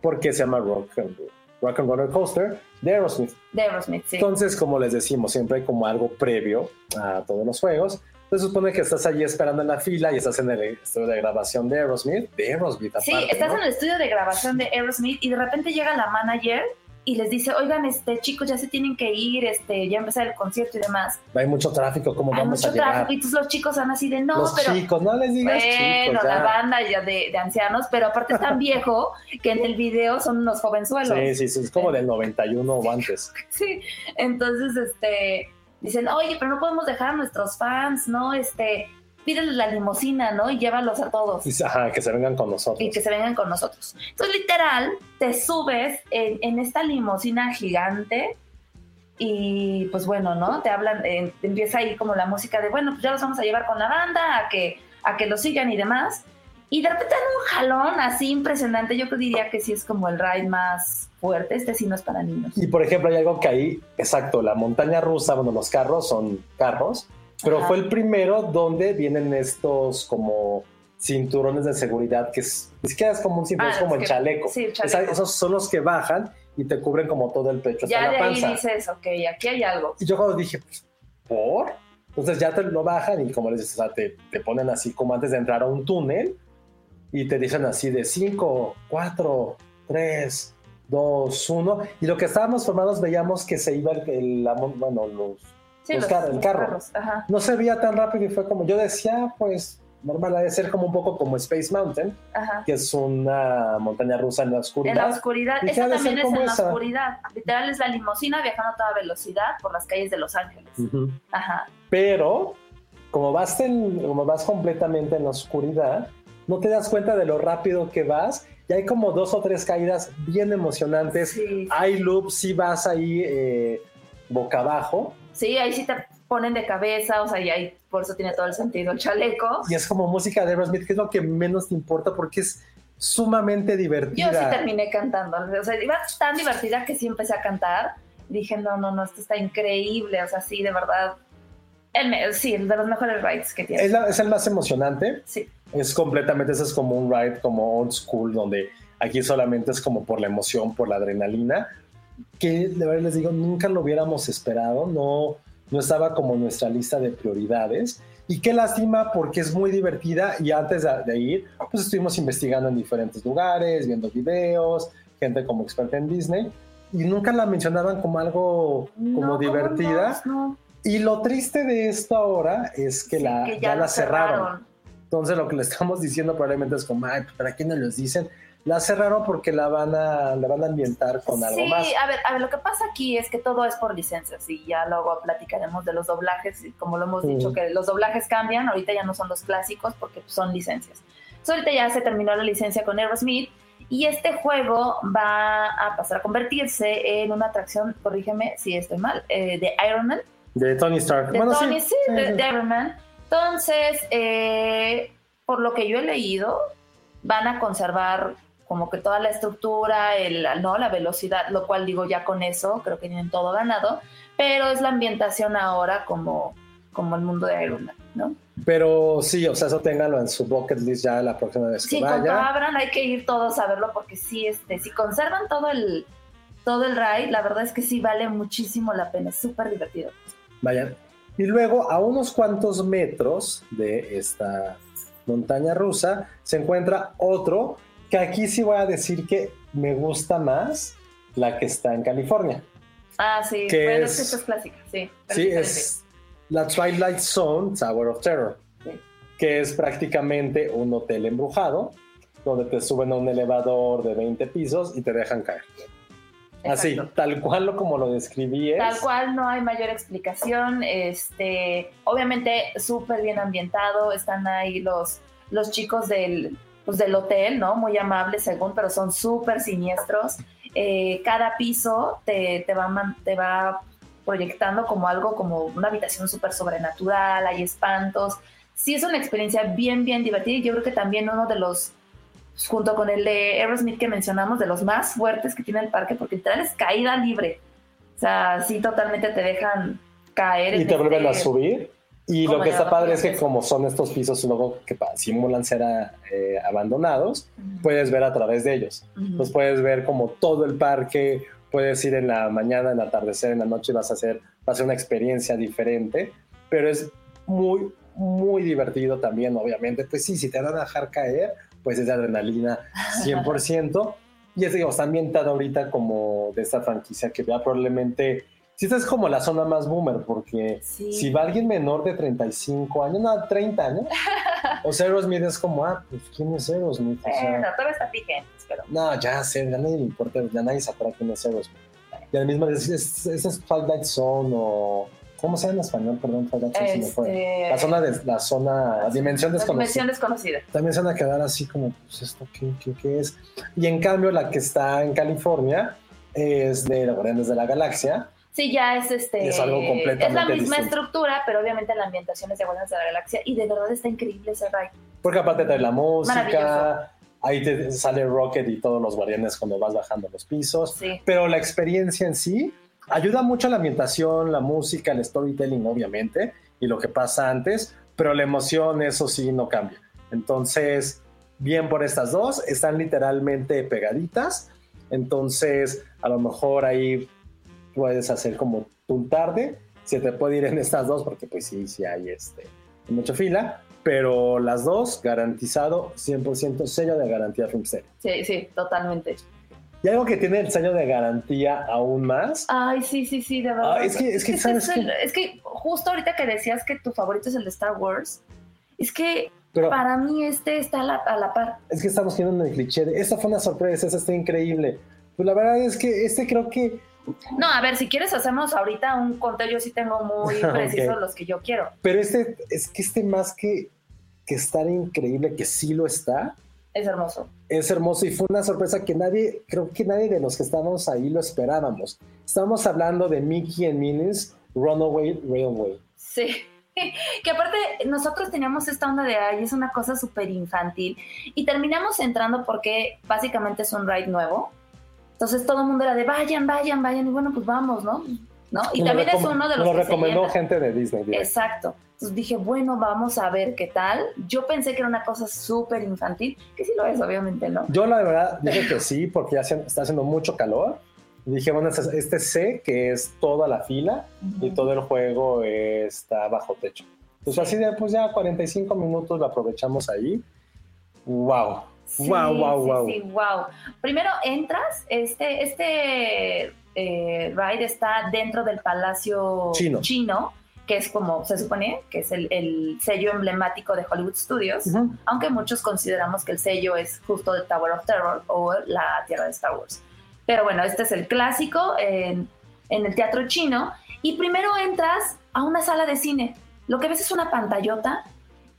Porque se llama Rock and, rock and Roller Coaster de Aerosmith. de Aerosmith, sí. Entonces, como les decimos, siempre hay como algo previo a todos los juegos. Entonces supone que estás allí esperando en la fila y estás en el estudio de grabación de Aerosmith, de Aerosmith Sí, aparte, estás ¿no? en el estudio de grabación de Aerosmith y de repente llega la manager y les dice, oigan, este, chicos, ya se tienen que ir, este, ya empezar el concierto y demás. Hay mucho tráfico, ¿cómo Hay vamos mucho a llegar? tráfico y entonces los chicos van así de, no, los pero... chicos, no les digas Bueno, chicos, la banda ya de, de ancianos, pero aparte es tan viejo que en el video son unos jovenzuelos. Sí, sí, sí, es como del 91 o antes. Sí, entonces, este, dicen, oye, pero no podemos dejar a nuestros fans, ¿no? Este, pídeles la limusina, ¿no? Y llévalos a todos. Ajá, que se vengan con nosotros. Y que se vengan con nosotros. Entonces, literal, te subes en, en esta limusina gigante y, pues bueno, ¿no? Te hablan, eh, empieza ahí como la música de, bueno, pues ya los vamos a llevar con la banda a que, a que los sigan y demás. Y de repente un jalón así impresionante. Yo diría que sí es como el ride más fuerte. Este sí no es para niños. Y por ejemplo, hay algo que ahí, exacto, la montaña rusa, bueno, los carros son carros, pero Ajá. fue el primero donde vienen estos como cinturones de seguridad, que es, ni siquiera es como un cinturón, Ah, es como el que- chaleco. sí, el chaleco. esos son los que bajan y te cubren como todo el pecho hasta Ya la de ahí panza. dices, ok, aquí hay algo. Y yo cuando dije, pues, ¿por? Entonces ya te lo bajan y como les dices, o sea, te, te ponen así como antes de entrar a un túnel y te dicen así de 5, 4, 3, 2, 1. Y lo que estábamos formados veíamos que se iba el, el- la bueno, los, Sí, Los carros, carro. carros, Ajá. no se veía tan rápido y fue como, yo decía, pues normal, ha de ser como un poco como Space Mountain, Ajá. que es una montaña rusa en la En oscuridad. la oscuridad, esa también es en la oscuridad. Literal es la limusina viajando a toda velocidad por las calles de Los Ángeles. Ajá. Pero como vas, en- como vas completamente en la oscuridad, no te das cuenta de lo rápido que vas. Y hay como dos o tres caídas bien emocionantes. Sí. Hay loops, si vas ahí eh, boca abajo. Sí, ahí sí te ponen de cabeza, o sea, y ahí por eso tiene todo el sentido el chaleco. Y es como música de Aerosmith, que es lo que menos te importa porque es sumamente divertida. Yo sí terminé cantando, o sea, iba tan divertida que sí empecé a cantar. Dije, no, no, no, esto está increíble, o sea, sí, de verdad. El, sí, el de los mejores rides que tiene. ¿Es, es el más emocionante. Sí. Es completamente, ese es como un ride como old school, donde aquí solamente es como por la emoción, por la adrenalina, que de verdad les digo, nunca lo hubiéramos esperado, no, no estaba como nuestra lista de prioridades. Y qué lástima porque es muy divertida y antes de, ir, pues estuvimos investigando en diferentes lugares, viendo videos, gente como experta en Disney, y nunca la mencionaban como algo como divertida. Y lo triste de esto ahora es que, la, ya, la cerraron. Entonces lo que le estamos diciendo probablemente es como, ay, ¿para qué no los dicen? La cerraron porque la van a, la van a ambientar con algo más. Sí, a ver, a ver, lo que pasa aquí es que todo es por licencias y ya luego platicaremos de los doblajes y como lo hemos dicho que los doblajes cambian, ahorita ya no son los clásicos porque son licencias. Ahorita ya se terminó la licencia con Aerosmith y este juego va a pasar a convertirse en una atracción, corrígeme si estoy mal, eh, de Iron Man. De Tony Stark. De Tony, sí, de, Iron Man. Entonces, eh, por lo que yo he leído, van a conservar como que toda la estructura, el, ¿no? la velocidad, lo cual digo ya con eso, creo que tienen todo ganado, pero es la ambientación ahora como, como el mundo de Iron Man, ¿no? Pero sí, o sea, eso ténganlo en su bucket list ya la próxima vez que sí, vaya. Sí, abran hay que ir todos a verlo porque sí, este, si conservan todo el, todo el ride, la verdad es que sí vale muchísimo la pena, es súper divertido. Vayan. Y luego a unos cuantos metros de esta montaña rusa se encuentra otro que aquí sí voy a decir que me gusta más la que está en California. Ah, sí, que bueno, es, es clásica, sí. Sí, es la Twilight Zone Tower of Terror, que es prácticamente un hotel embrujado, donde te suben a un elevador de 20 pisos y te dejan caer. Así, tal cual como lo describí es. Tal cual, no hay mayor explicación. Este, obviamente, súper bien ambientado. Están ahí los, los chicos del, pues, del hotel, ¿no? Muy amables según, pero son súper siniestros. Eh, cada piso te, te, va, te va proyectando como algo, como una habitación súper sobrenatural, hay espantos. Sí es una experiencia bien, bien divertida y yo creo que también uno de los, junto con el de Aerosmith que mencionamos, de los más fuertes que tiene el parque, porque literal es caída libre. O sea, sí totalmente te dejan caer. ¿Y te vuelven a este subir? Y lo que está padre es que como son estos pisos luego que simulan ser eh, abandonados, puedes ver a través de ellos. Entonces puedes ver como todo el parque, puedes ir en la mañana, en el atardecer, en la noche, vas a hacer, va a ser una experiencia diferente, pero es muy, muy divertido también, obviamente. Pues sí, si te van a dejar caer, pues es de adrenalina 100%. y es, digo, está ambientado ahorita como de esta franquicia que ya probablemente si esta es como la zona más boomer, porque si va alguien menor de 35 años, no, 30 años, o sea, Aerosmith es como, ah, pues, ¿quién es Aerosmith? O sea, no, todo está pique, pero... No, ya sé, ya nadie le importa, ya nadie sabrá quién es Aerosmith. Y al mismo es, es, es, Twilight Zone o... ¿Cómo se llama en español? Perdón, Twilight Zone este... fue. La zona, de, la zona, la dimensión desconocida. Dimensión desconocida. También se van a quedar así como, pues, ¿esto qué, qué, qué es? Y en cambio, la que está en California es de los Guardianes de la Galaxia, Sí, ya es este. Es algo completamente Es la misma estructura, pero obviamente la ambientación es de Guardianes de la Galaxia y de verdad está increíble ese ride. Porque aparte trae la música, ahí te sale Rocket y todos los guardianes cuando vas bajando los pisos. Sí. Pero la experiencia en sí ayuda mucho a la ambientación, la música, el storytelling, obviamente, y lo que pasa antes, pero la emoción, eso sí, no cambia. Entonces, bien por estas dos, están literalmente pegaditas. Entonces, a lo mejor ahí puedes hacer como tu tarde, se te puede ir en estas dos porque pues sí, sí hay este, mucha fila, pero las dos garantizado 100% sello de garantía Filmster. Sí, sí, totalmente. Y algo que tiene el sello de garantía aún más. Ay, sí, sí, sí, de verdad. es que, es que, ¿sabes es, que justo ahorita que decías que tu favorito es el de Star Wars, es que para mí este está a la, a la par. Es que estamos viendo el cliché de, esta fue una sorpresa, esta está increíble. Pues la verdad es que este creo que no, a ver, si quieres hacemos ahorita un conteo, yo sí tengo muy precisos los que yo quiero. Pero este, es que este más que, que estar increíble, que sí lo está. Es hermoso. Es hermoso y fue una sorpresa que nadie, creo que nadie de los que estábamos ahí lo esperábamos. Estábamos hablando de Mickey and Minnie's Runaway Railway. Sí. Que aparte nosotros teníamos esta onda de ay, es una cosa súper infantil y terminamos entrando porque básicamente es un ride nuevo. Entonces todo el mundo era de vayan, vayan, vayan y bueno, pues vamos, ¿no? ¿No? Y Nos también es uno de los que se recomendó llena. gente de Disney. direct. Exacto. Entonces dije, bueno, vamos a ver qué tal. Yo pensé que era una cosa súper infantil, que sí lo es, obviamente, ¿no? Yo la verdad dije que sí, porque ya se- está haciendo mucho calor. Y dije, bueno, este, este sé que es toda la fila y todo el juego está bajo techo. Pues Sí. así de, pues ya 45 minutos lo aprovechamos ahí. ¡Wow! Sí, ¡Wow, wow, sí, wow! sí, wow. Primero entras, este, este eh, ride está dentro del Palacio Chino. que es como se supone que es el, el sello emblemático de Hollywood Studios, aunque muchos consideramos que el sello es justo de Tower of Terror o la Tierra de Star Wars. Pero bueno, este es el clásico en, en el teatro chino. Y primero entras a una sala de cine. Lo que ves es una pantallota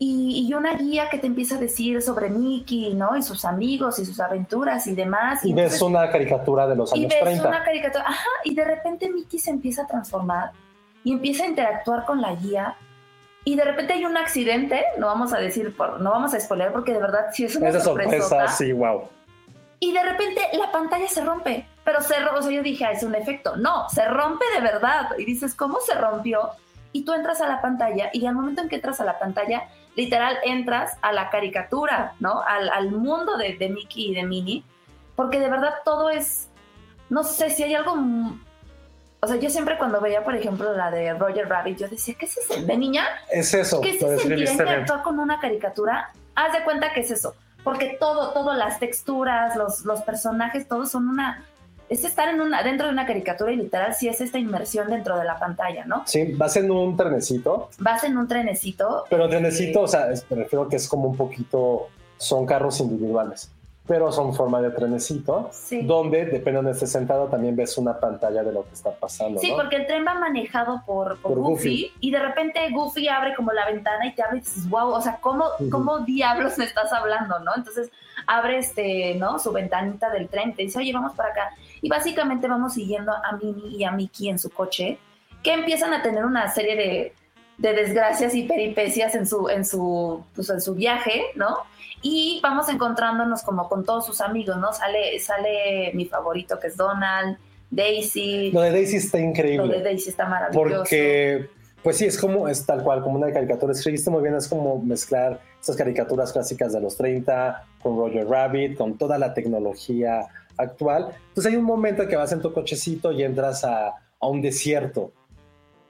y, y una guía que te empieza a decir sobre Mickey, ¿no? Y sus amigos y sus aventuras y demás. Y ves entonces- una caricatura de los y años ves 30. una caricatura, ajá, y de repente Mickey se empieza a transformar y empieza a interactuar con la guía. Y de repente hay un accidente, no vamos a decir, por, no vamos a spoiler porque de verdad sí es una Esa sorpresa, sí, wow. Y de repente la pantalla se rompe, pero se rompe, o sea, yo dije, ah, es un efecto. No, se rompe de verdad. Y dices, ¿cómo se rompió? Y tú entras a la pantalla y al momento en que entras a la pantalla, literal entras a la caricatura, ¿no? Al, al mundo de, de Mickey y de Minnie, porque de verdad todo es, no sé si hay algo... O sea, yo siempre cuando veía, por ejemplo, la de Roger Rabbit, yo decía, ¿qué se siente? ¿De niña? Es eso, ¿Qué se bien. interactuar con una caricatura? Haz de cuenta que es eso. Porque todo, todo, las texturas, los, los personajes, todos son una. Es estar en una, dentro de una caricatura y literal sí es esta inmersión dentro de la pantalla, ¿no? Sí, vas en un trenecito, Vas en un trenecito. pero trenecito, o sea, es- me refiero que es como un poquito, son carros individuales, pero son forma de trenecito, Sí. donde, depende de donde estés sentado, también ves una pantalla de lo que está pasando, Sí, ¿no? porque el tren va manejado por, por, Por Goofy, Goofy. y de repente Goofy abre como la ventana y te abre y dices, wow, o sea, ¿cómo. ¿cómo diablos me estás hablando, no? Entonces abre este, ¿no? Su ventanita del tren y te dice, oye, vamos para acá. Y básicamente vamos siguiendo a Minnie y a Mickey en su coche, que empiezan a tener una serie de, de desgracias y peripecias en su, en su, pues, en su viaje, ¿no? Y vamos encontrándonos como con todos sus amigos, ¿no? Sale, sale mi favorito que es Donald, Daisy. Lo de Daisy está Lo increíble. de Daisy está maravilloso. Porque, pues sí, es como, es tal cual, como una caricatura. Escribiste muy bien, es como mezclar esas caricaturas clásicas de los 30 con Roger Rabbit, con toda la tecnología actual. Entonces hay un momento en que vas en tu cochecito y entras a, a un desierto.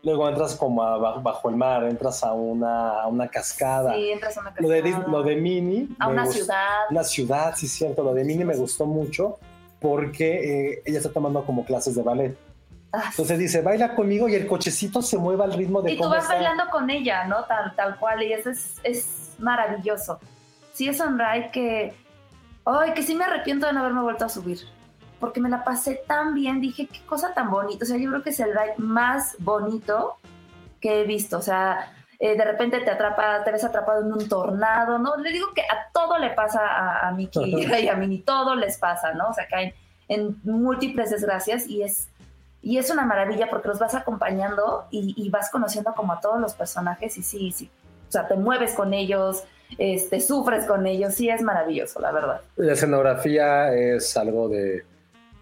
Luego entras como a ba- bajo el mar, entras a una, a una cascada. Sí, entras a una Lo de, cascada. Lo de Minnie. A una gust- ciudad. Una ciudad, sí, cierto. Lo de Minnie me gustó mucho porque eh, ella está tomando como clases de ballet. Ah, Entonces dice, baila conmigo y el cochecito se mueve al ritmo de y tú cómo vas está. bailando con ella, ¿no? Tal, tal cual, y eso es, es maravilloso. Sí, es un ride que, ay, que sí me arrepiento de no haberme vuelto a subir, porque me la pasé tan bien, dije, qué cosa tan bonita, o sea, yo creo que es el ride más bonito que he visto, o sea, eh, de repente te atrapa, te ves atrapado en un tornado, ¿no? Le digo que a todo le pasa a, a Mickey y a Minnie, todo les pasa, ¿no? O sea, caen en múltiples desgracias y es y es una maravilla porque los vas acompañando y, y vas conociendo como a todos los personajes y sí, sí. O sea, te mueves con ellos, este, sufres con ellos, sí es maravilloso, la verdad. La escenografía es algo de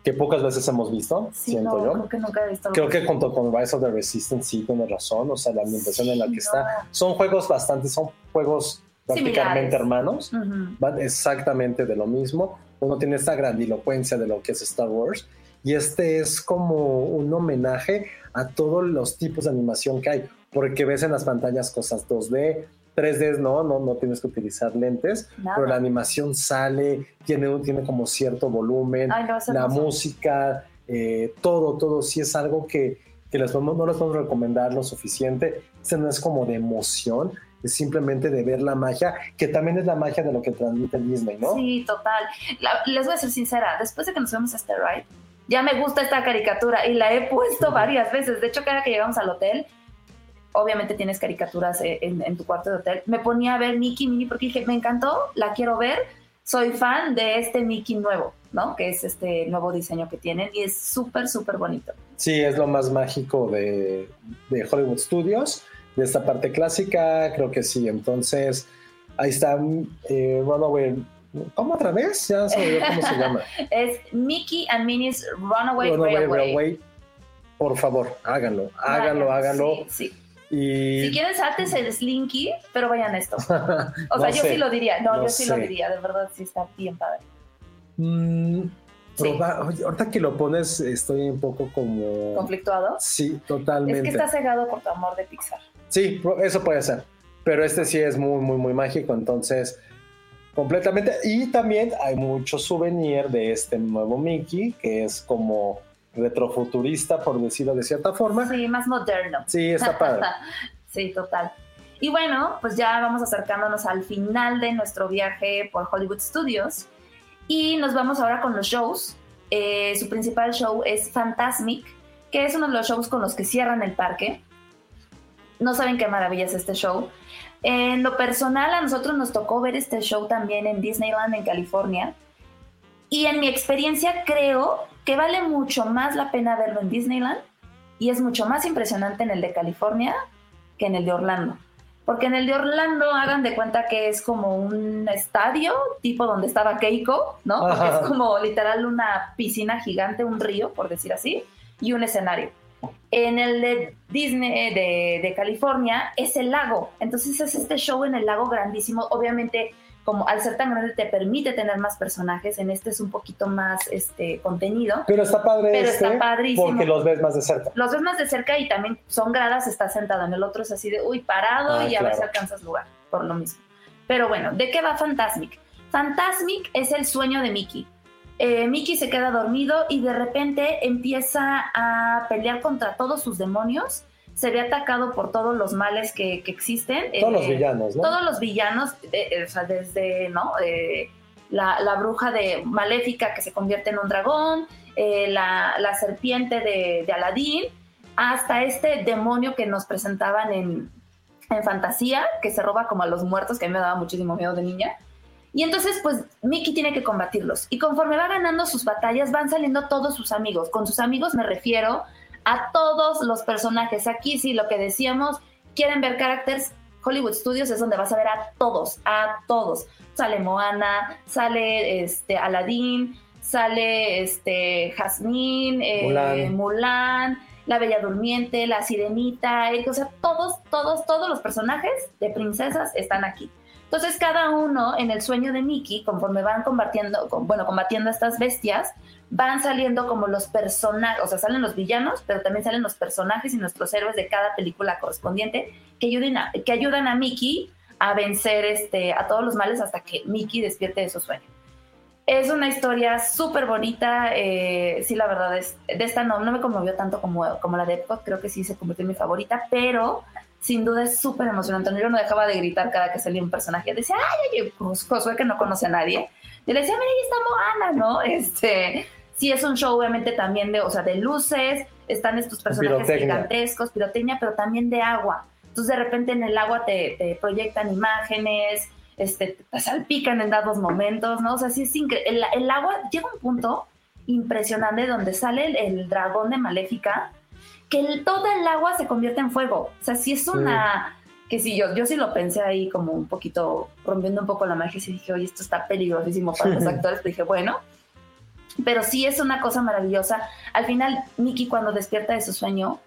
que pocas veces hemos visto, Sí, siento no, yo. creo que nunca he visto Creo que junto con Rise of the Resistance sí tiene razón, o sea, la ambientación en la Sí, que no. está. Son juegos bastante, son juegos prácticamente Similares. hermanos, Ujú. van exactamente de lo mismo. Uno tiene esta grandilocuencia de lo que es Star Wars y este es como un homenaje a todos los tipos de animación que hay, porque ves en las pantallas cosas 2D, 3D no, no, no tienes que utilizar lentes, Nada. pero la animación sale, tiene, tiene como cierto volumen, Ay, no, la hermoso. música, eh, todo, todo, sí es algo que, que les no les podemos recomendar lo suficiente. Este no es como de emoción, es simplemente de ver la magia, que también es la magia de lo que transmite Disney, ¿no? Sí, total. La- les voy a ser sincera, después de que nos vemos a este ride, ya me gusta esta caricatura y la he puesto varias veces. De hecho, cada que llegamos al hotel, obviamente tienes caricaturas eh, en, en tu cuarto de hotel, me ponía a ver Mickey Minnie porque dije, me encantó, la quiero ver. soy fan de este Mickey nuevo, ¿no? Que es este nuevo diseño que tienen y es súper, súper bonito. Sí, es lo más mágico de, de Hollywood Studios, de esta parte clásica, creo que sí. Entonces, ahí está eh, Runaway. ¿Cómo otra vez? Ya no sé cómo se llama. es Mickey and Minnie's Runaway, Railway. Por favor, háganlo, háganlo, háganlo. Sí, Y... Si quieren, sáltense el Slinky, pero vayan a esto. O sea, yo sí lo diría. No, yo sí lo diría. De verdad, sí está bien padre. Mm, ahorita que lo pones, estoy un poco como. ¿Conflictuado? Sí, totalmente. Es que está cegado por tu amor de Pixar. Sí, eso puede ser. Pero este sí es muy, muy, muy mágico. Entonces, completamente. Y también hay mucho souvenir de este nuevo Mickey, que es como retrofuturista, por decirlo de cierta forma. Sí, más moderno. Sí, está padre. sí, total. Y bueno, pues ya vamos acercándonos al final de nuestro viaje por Hollywood Studios y nos vamos ahora con los shows. Eh, su principal show es Fantasmic, que es uno de los shows con los que cierran el parque. No saben qué maravilla es este show. En lo personal, a nosotros nos tocó ver este show también en Disneyland en California. Y en mi experiencia creo que vale mucho más la pena verlo en Disneyland y es mucho más impresionante en el de California que en el de Orlando. Porque en el de Orlando hagan de cuenta que es como un estadio, tipo donde estaba Keiko, ¿no? Porque es como literal una piscina gigante, un río, por decir así, y un escenario. En el de Disney de, de California es el lago. Entonces es este show en el lago grandísimo. Obviamente como al ser tan grande te permite tener más personajes, en este es un poquito más este contenido. Pero está padre pero este, está padrísimo. porque los ves más de cerca. Los ves más de cerca y también son gradas, está sentado, en el otro es así de, uy, parado ah, y a si alcanzas lugar, por lo mismo. Pero bueno, ¿de qué va Fantasmic? Fantasmic es el sueño de Mickey. Eh, Mickey se queda dormido y de repente empieza a pelear contra todos sus demonios se ve atacado por todos los males que, existen. Todos los eh, villanos, ¿no? Todos los villanos, eh, eh, o sea, desde, ¿no? la, bruja de maléfica que se convierte en un dragón, la, serpiente de, de Aladín, hasta este demonio que nos presentaban en, en fantasía, que se roba como a los muertos, que a mí me daba muchísimo miedo de niña. Y entonces, pues, Mickey tiene que combatirlos. Y conforme va ganando sus batallas, van saliendo todos sus amigos. Con sus amigos me refiero a todos los personajes. Aquí sí, lo que decíamos, quieren ver characters, Hollywood Studios es donde vas a ver a todos, a todos. Sale Moana, sale este Aladdin, sale este Jasmine, eh, Mulan. La Bella Durmiente, la Sirenita, o sea, todos, todos, todos los personajes de princesas están aquí. Entonces cada uno en el sueño de Mickey, conforme van combatiendo, bueno, combatiendo a estas bestias, van saliendo como los personajes, o sea, salen los villanos, pero también salen los personajes y nuestros héroes de cada película correspondiente que ayuden a, que ayudan a Mickey a vencer este, a todos los males hasta que Mickey despierte de su sueño. Es una historia súper bonita, eh, sí, la verdad es, de esta no, no me conmovió tanto como, como la de Epcot, creo que sí se convirtió en mi favorita, pero sin duda es súper emocionante. Yo no dejaba de gritar cada que salía un personaje. Decía, ay, ay, Josué que no conoce a nadie. Y le decía, mira, ahí está Moana, ¿no? Este, sí es un show obviamente también de, o sea, de luces, están estos personajes gigantescos, pirotecnia, pero también de agua. Entonces de repente en el agua te, proyectan imágenes, este, te salpican en dados momentos, ¿no? O sea, sí es increíble. El, agua llega a un punto impresionante donde sale el, dragón de Maléfica, que el, todo el agua se convierte en fuego. O sea, sí es una... Que sí, yo, yo sí lo pensé ahí como un poquito, rompiendo un poco la magia y dije, oye, esto está peligrosísimo para los actores. Pero dije, bueno, pero sí es una cosa maravillosa. Al final, Mickey cuando despierta de su sueño,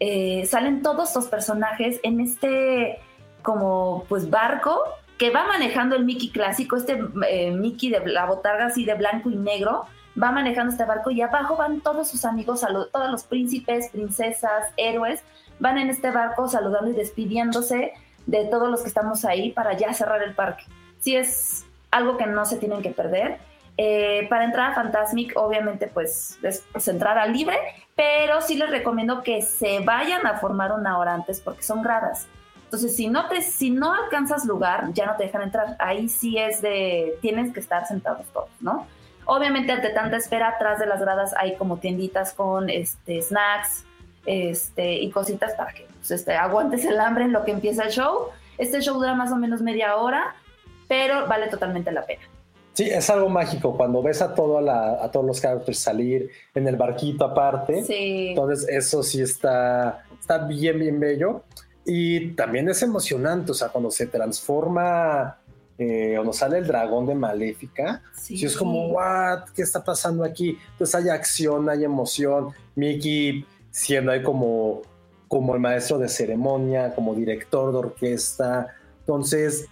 eh, salen todos los personajes en este como pues barco que va manejando el Mickey clásico, este eh, Mickey de la botarga así de blanco y negro, va manejando este barco y abajo van todos sus amigos, todos los príncipes, princesas, héroes, van en este barco saludando y despidiéndose de todos los que estamos ahí para ya cerrar el parque. Sí es algo que no se tienen que perder eh, para entrar a Fantasmic, obviamente, pues es, entrada libre, pero sí les recomiendo que se vayan a formar una hora antes porque son gradas. Entonces, si no, te, si no alcanzas lugar, ya no te dejan entrar. Ahí sí es de, tienes que estar sentados todos, ¿no? Obviamente, ante tanta espera, atrás de las gradas hay como tienditas con este, snacks este, y cositas para que pues, este, aguantes el hambre en lo que empieza el show. Este show dura más o menos media hora, pero vale totalmente la pena. Sí, es algo mágico cuando ves a, todo la, a todos los characters salir en el barquito aparte. Sí. Entonces, eso sí está, está bien, bien bello. Y también es emocionante, o sea, cuando se transforma, eh, cuando sale el dragón de Maléfica, Sí. sí. es como, ¿what? ¿Qué está pasando aquí? Entonces hay acción, hay emoción. Mickey siendo ahí como, como el maestro de ceremonia, como director de orquesta. Entonces,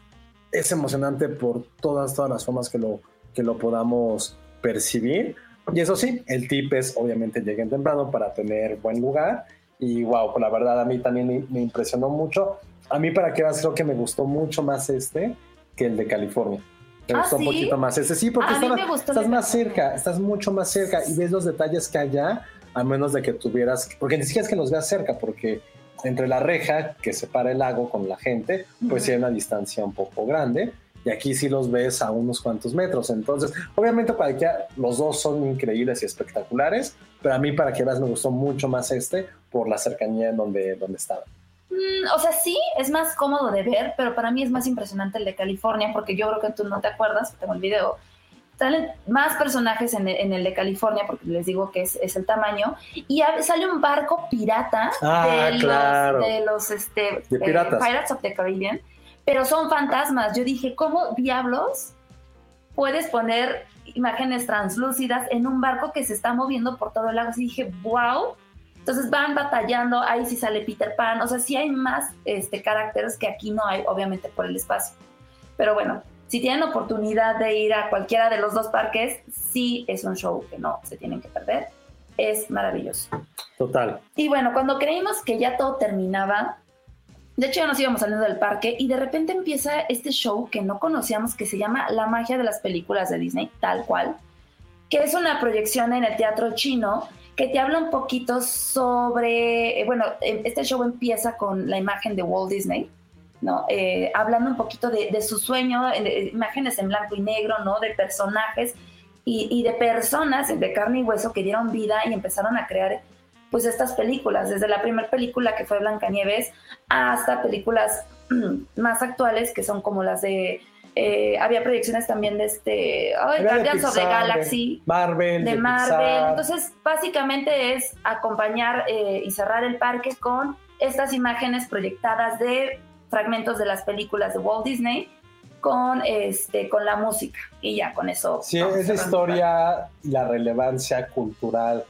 es emocionante por todas, todas las formas que lo, que lo podamos percibir. Y eso sí, el tip es obviamente lleguen temprano para tener buen lugar. Y wow, pues la verdad a mí también me, me impresionó mucho. A mí para qué vas, creo que me gustó mucho más este que el de California. Me ¿Ah, gustó sí? un poquito más este. Sí, porque estaba- estás más cerca, estás mucho más cerca y ves los detalles que allá, a menos de que tuvieras, porque ni siquiera es que los veas cerca, porque entre la reja que separa el lago con la gente, pues sí hay una distancia un poco grande. Y aquí sí los ves a unos cuantos metros. Entonces, obviamente para que los dos son increíbles y espectaculares, pero a mí para que veas me gustó mucho más este por la cercanía en donde, donde estaba. Mm, o sea, sí, es más cómodo de ver, pero para mí es más impresionante el de California, porque yo creo que tú no te acuerdas, tengo el video. Salen más personajes en el, en el de California, porque les digo que es, es el tamaño, y a- sale un barco pirata Ah, de, claro. los, de los este, De piratas. Pirates of the Caribbean, pero son fantasmas. Yo dije, ¿cómo diablos puedes poner imágenes translúcidas en un barco que se está moviendo por todo el lago? Y dije, wow. Entonces van batallando, ahí sí sale Peter Pan, o sea, sí hay más este, caracteres que aquí no hay, obviamente por el espacio. Pero bueno, si tienen oportunidad de ir a cualquiera de los dos parques, sí es un show que no se tienen que perder. Es maravilloso. Total. Y bueno, cuando creímos que ya todo terminaba, de hecho ya nos íbamos saliendo del parque y de repente empieza este show que no conocíamos que se llama La magia de las películas de Disney, tal cual, que es una proyección en el teatro chino que te habla un poquito sobre, eh, bueno, eh, este show empieza con la imagen de Walt Disney, ¿no? Eh, hablando un poquito de, de su sueño, de imágenes en blanco y negro, ¿no? De personajes y, y de personas de carne y hueso que dieron vida y empezaron a crear pues estas películas, desde la primera película que fue Blancanieves hasta películas mm, más actuales que son como las de eh, había proyecciones también de este de Guardians of the Pixar, de Galaxy Marvel. de Marvel. Pixar. Entonces, básicamente es acompañar eh, y cerrar el parque con estas imágenes proyectadas de fragmentos de las películas de Walt Disney con este con la música y ya con eso. Sí, vamos es la cerrando el parque. historia y la relevancia cultural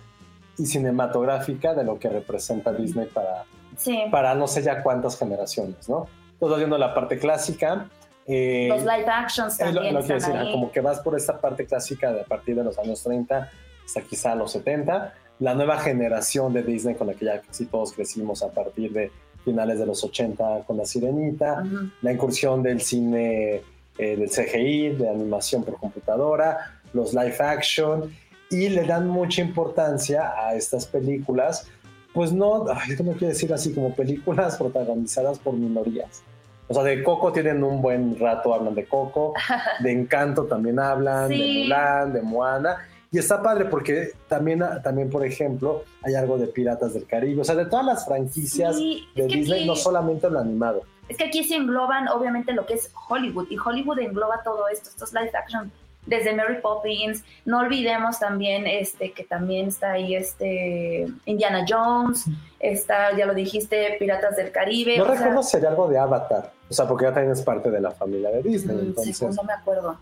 y cinematográfica de lo que representa Disney para, Sí. para no sé ya cuántas generaciones, ¿no? Entonces, viendo la parte clásica. eh, Los live actions es lo, también lo que ahí. como que vas por esta parte clásica de a partir de los años 30 hasta quizá los 70. La nueva generación de Disney con la que ya casi todos crecimos a partir de finales de los 80 con La Sirenita la incursión del cine eh, del CGI, de animación por computadora, los live action, y le dan mucha importancia a estas películas, pues no, ay, no quiero decir así, como películas protagonizadas por minorías. O sea, de Coco tienen un buen rato, hablan de Coco, de Encanto también hablan, de. Mulan, de Moana, y está padre porque también, también, por ejemplo, hay algo de Piratas del Caribe, o sea, de todas las franquicias Sí, de Disney, aquí- no solamente lo animado. Es que aquí se engloban obviamente lo que es Hollywood y Hollywood engloba todo esto, estos live action desde Mary Poppins, no olvidemos también este que también está ahí este Indiana Jones, está ya lo dijiste Piratas del Caribe, No sea, recuerdo si algo de Avatar, o sea, porque ya también es parte de la familia de Disney, mm, sí, entonces. pues, no me acuerdo.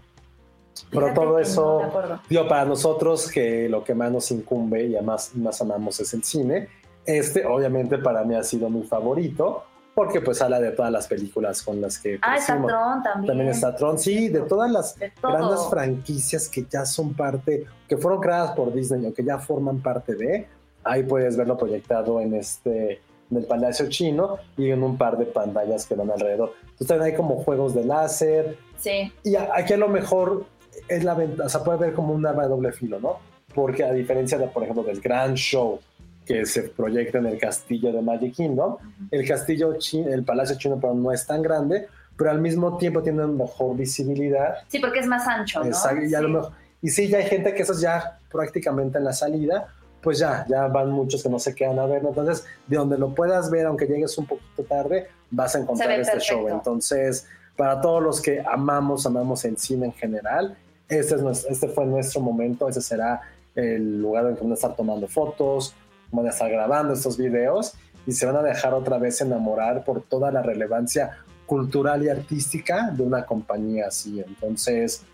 Pero todo eso, digo, para nosotros que lo que más nos incumbe y además más amamos es el cine, este obviamente para mí ha sido mi favorito, porque pues habla de todas las películas con las que Ah, está. Tron también. También está Tron, sí, de todas las De grandes franquicias que ya son parte, que fueron creadas por Disney o que ya forman parte de, ahí puedes verlo proyectado en este en el Palacio Chino y en un par de pantallas que van alrededor. Entonces hay como juegos de láser Sí, y aquí a lo mejor es la ventaja, o sea, puede ver como un arma de doble filo, ¿no? Porque a diferencia de, por ejemplo, del gran show que se proyecta en el castillo de Magic Kingdom, el castillo chino, el Palacio Chino, pero no es tan grande, pero al mismo tiempo tiene mejor visibilidad. sí, porque es más ancho, ¿no? Exacto, y, a Sí. lo mejor- y sí, ya hay gente que esos ya prácticamente en la salida, pues ya, ya van muchos que no se quedan a ver, ¿no? entonces de donde lo puedas ver, aunque llegues un poquito tarde, vas a encontrar este perfecto. show. Entonces, para todos los que amamos, amamos el cine en general, este, es este fue nuestro momento, ese será el lugar en que van a estar tomando fotos, van a estar grabando estos videos y se van a dejar otra vez enamorar por toda la relevancia cultural y artística de una compañía así. Entonces,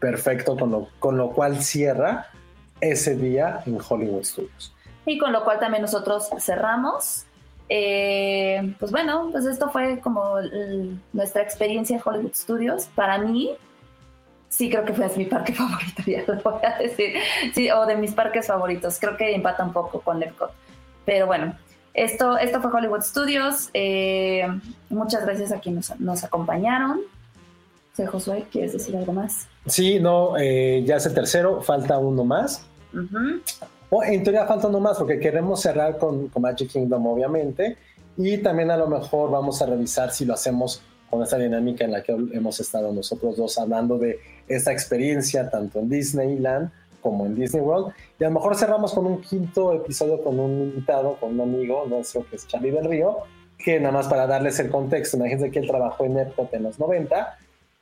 perfecto, con lo, con lo cual cierra ese día en Hollywood Studios. Y con lo cual también nosotros cerramos. Eh, pues bueno, pues esto fue como nuestra experiencia en Hollywood Studios. Para mí, sí creo que fue mi parque favorito, ya lo voy a decir. Sí, o de mis parques favoritos. Creo que empata un poco con Epcot. Pero bueno, esto, esto fue Hollywood Studios. Eh, muchas gracias a quienes nos, acompañaron. José Josué, ¿quieres decir algo más? Sí, no, eh, ya es el tercero, falta uno más. o en teoría falta uno más porque queremos cerrar con, con, Magic Kingdom, obviamente. Y también a lo mejor vamos a revisar si lo hacemos con esta dinámica en la que hemos estado nosotros dos hablando de esta experiencia tanto en Disneyland como en Disney World. Y a lo mejor cerramos con un quinto episodio con un invitado, con un amigo nuestro que es Charlie del Río, que nada más para darles el contexto, imagínense que él trabajó en Epcot en los 90,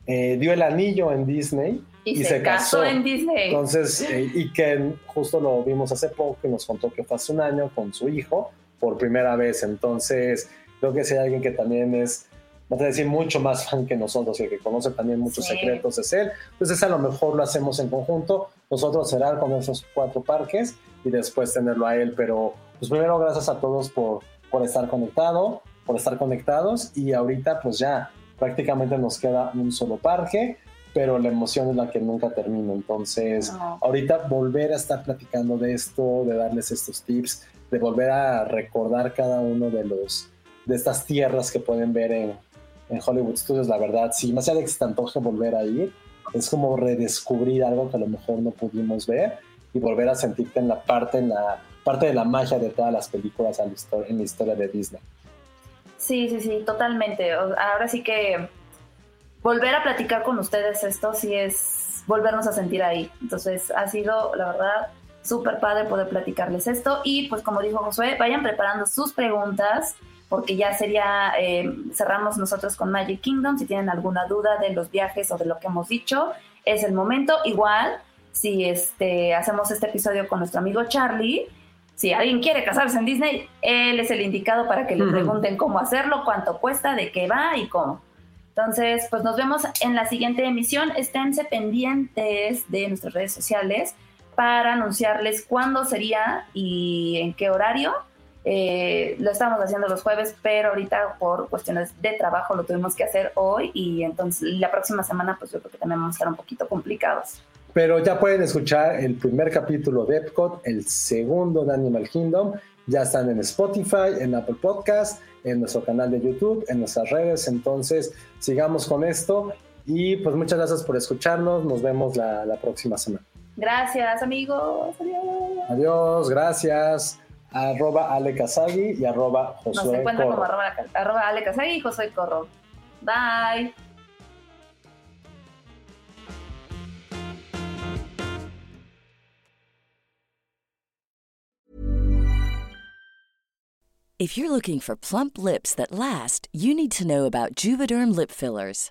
eh, dio el anillo en Disney y, se, casó. en Disney. Entonces, eh, y que justo lo vimos hace poco y nos contó que fue hace un año con su hijo por primera vez. Entonces, creo que si hay alguien que también es no a decir mucho más fan que nosotros y que conoce también muchos secretos es él. Entonces a lo mejor lo hacemos en conjunto, nosotros cerrar con esos cuatro parques y después tenerlo a él. Pero pues primero gracias a todos por, por estar conectado, por estar conectados y ahorita pues ya prácticamente nos queda un solo parque, pero la emoción es la que nunca termina. Entonces ahorita volver a estar platicando de esto, de darles estos tips, de volver a recordar cada uno de los de estas tierras que pueden ver en, en Hollywood Studios, la verdad, sí, más allá de que se te antoje volver a ir, es como redescubrir algo que a lo mejor no pudimos ver y volver a sentirte en la parte, en la parte de la magia de todas las películas en la historia de Disney. Sí, sí, sí, totalmente. Ahora sí que volver a platicar con ustedes esto sí es volvernos a sentir ahí. Entonces ha sido, la verdad, súper padre poder platicarles esto. Y pues como dijo Josué, vayan preparando sus preguntas porque ya sería, eh, cerramos nosotros con Magic Kingdom, si tienen alguna duda de los viajes o de lo que hemos dicho, es el momento. Igual, si este, hacemos este episodio con nuestro amigo Charlie, si alguien quiere casarse en Disney, él es el indicado para que le pregunten cómo hacerlo, cuánto cuesta, de qué va y cómo. Entonces, pues nos vemos en la siguiente emisión. Esténse pendientes de nuestras redes sociales para anunciarles cuándo sería y en qué horario eh, lo estábamos haciendo los jueves, pero ahorita por cuestiones de trabajo lo tuvimos que hacer hoy y entonces la próxima semana pues yo creo que también vamos a estar un poquito complicados. Pero ya pueden escuchar el primer capítulo de Epcot, el segundo de Animal Kingdom. Ya están en Spotify, en Apple Podcast, en nuestro canal de YouTube, en nuestras redes. Entonces, sigamos con esto. Y pues muchas gracias por escucharnos. Nos vemos la, la próxima semana. Gracias, amigos. Adiós. Adiós, gracias arroba Ale y arroba Josué Nos encuentran como arroba, arroba Ale y Josué Corro. Bye. If you're looking for plump lips that last, you need to know about Juvederm lip fillers.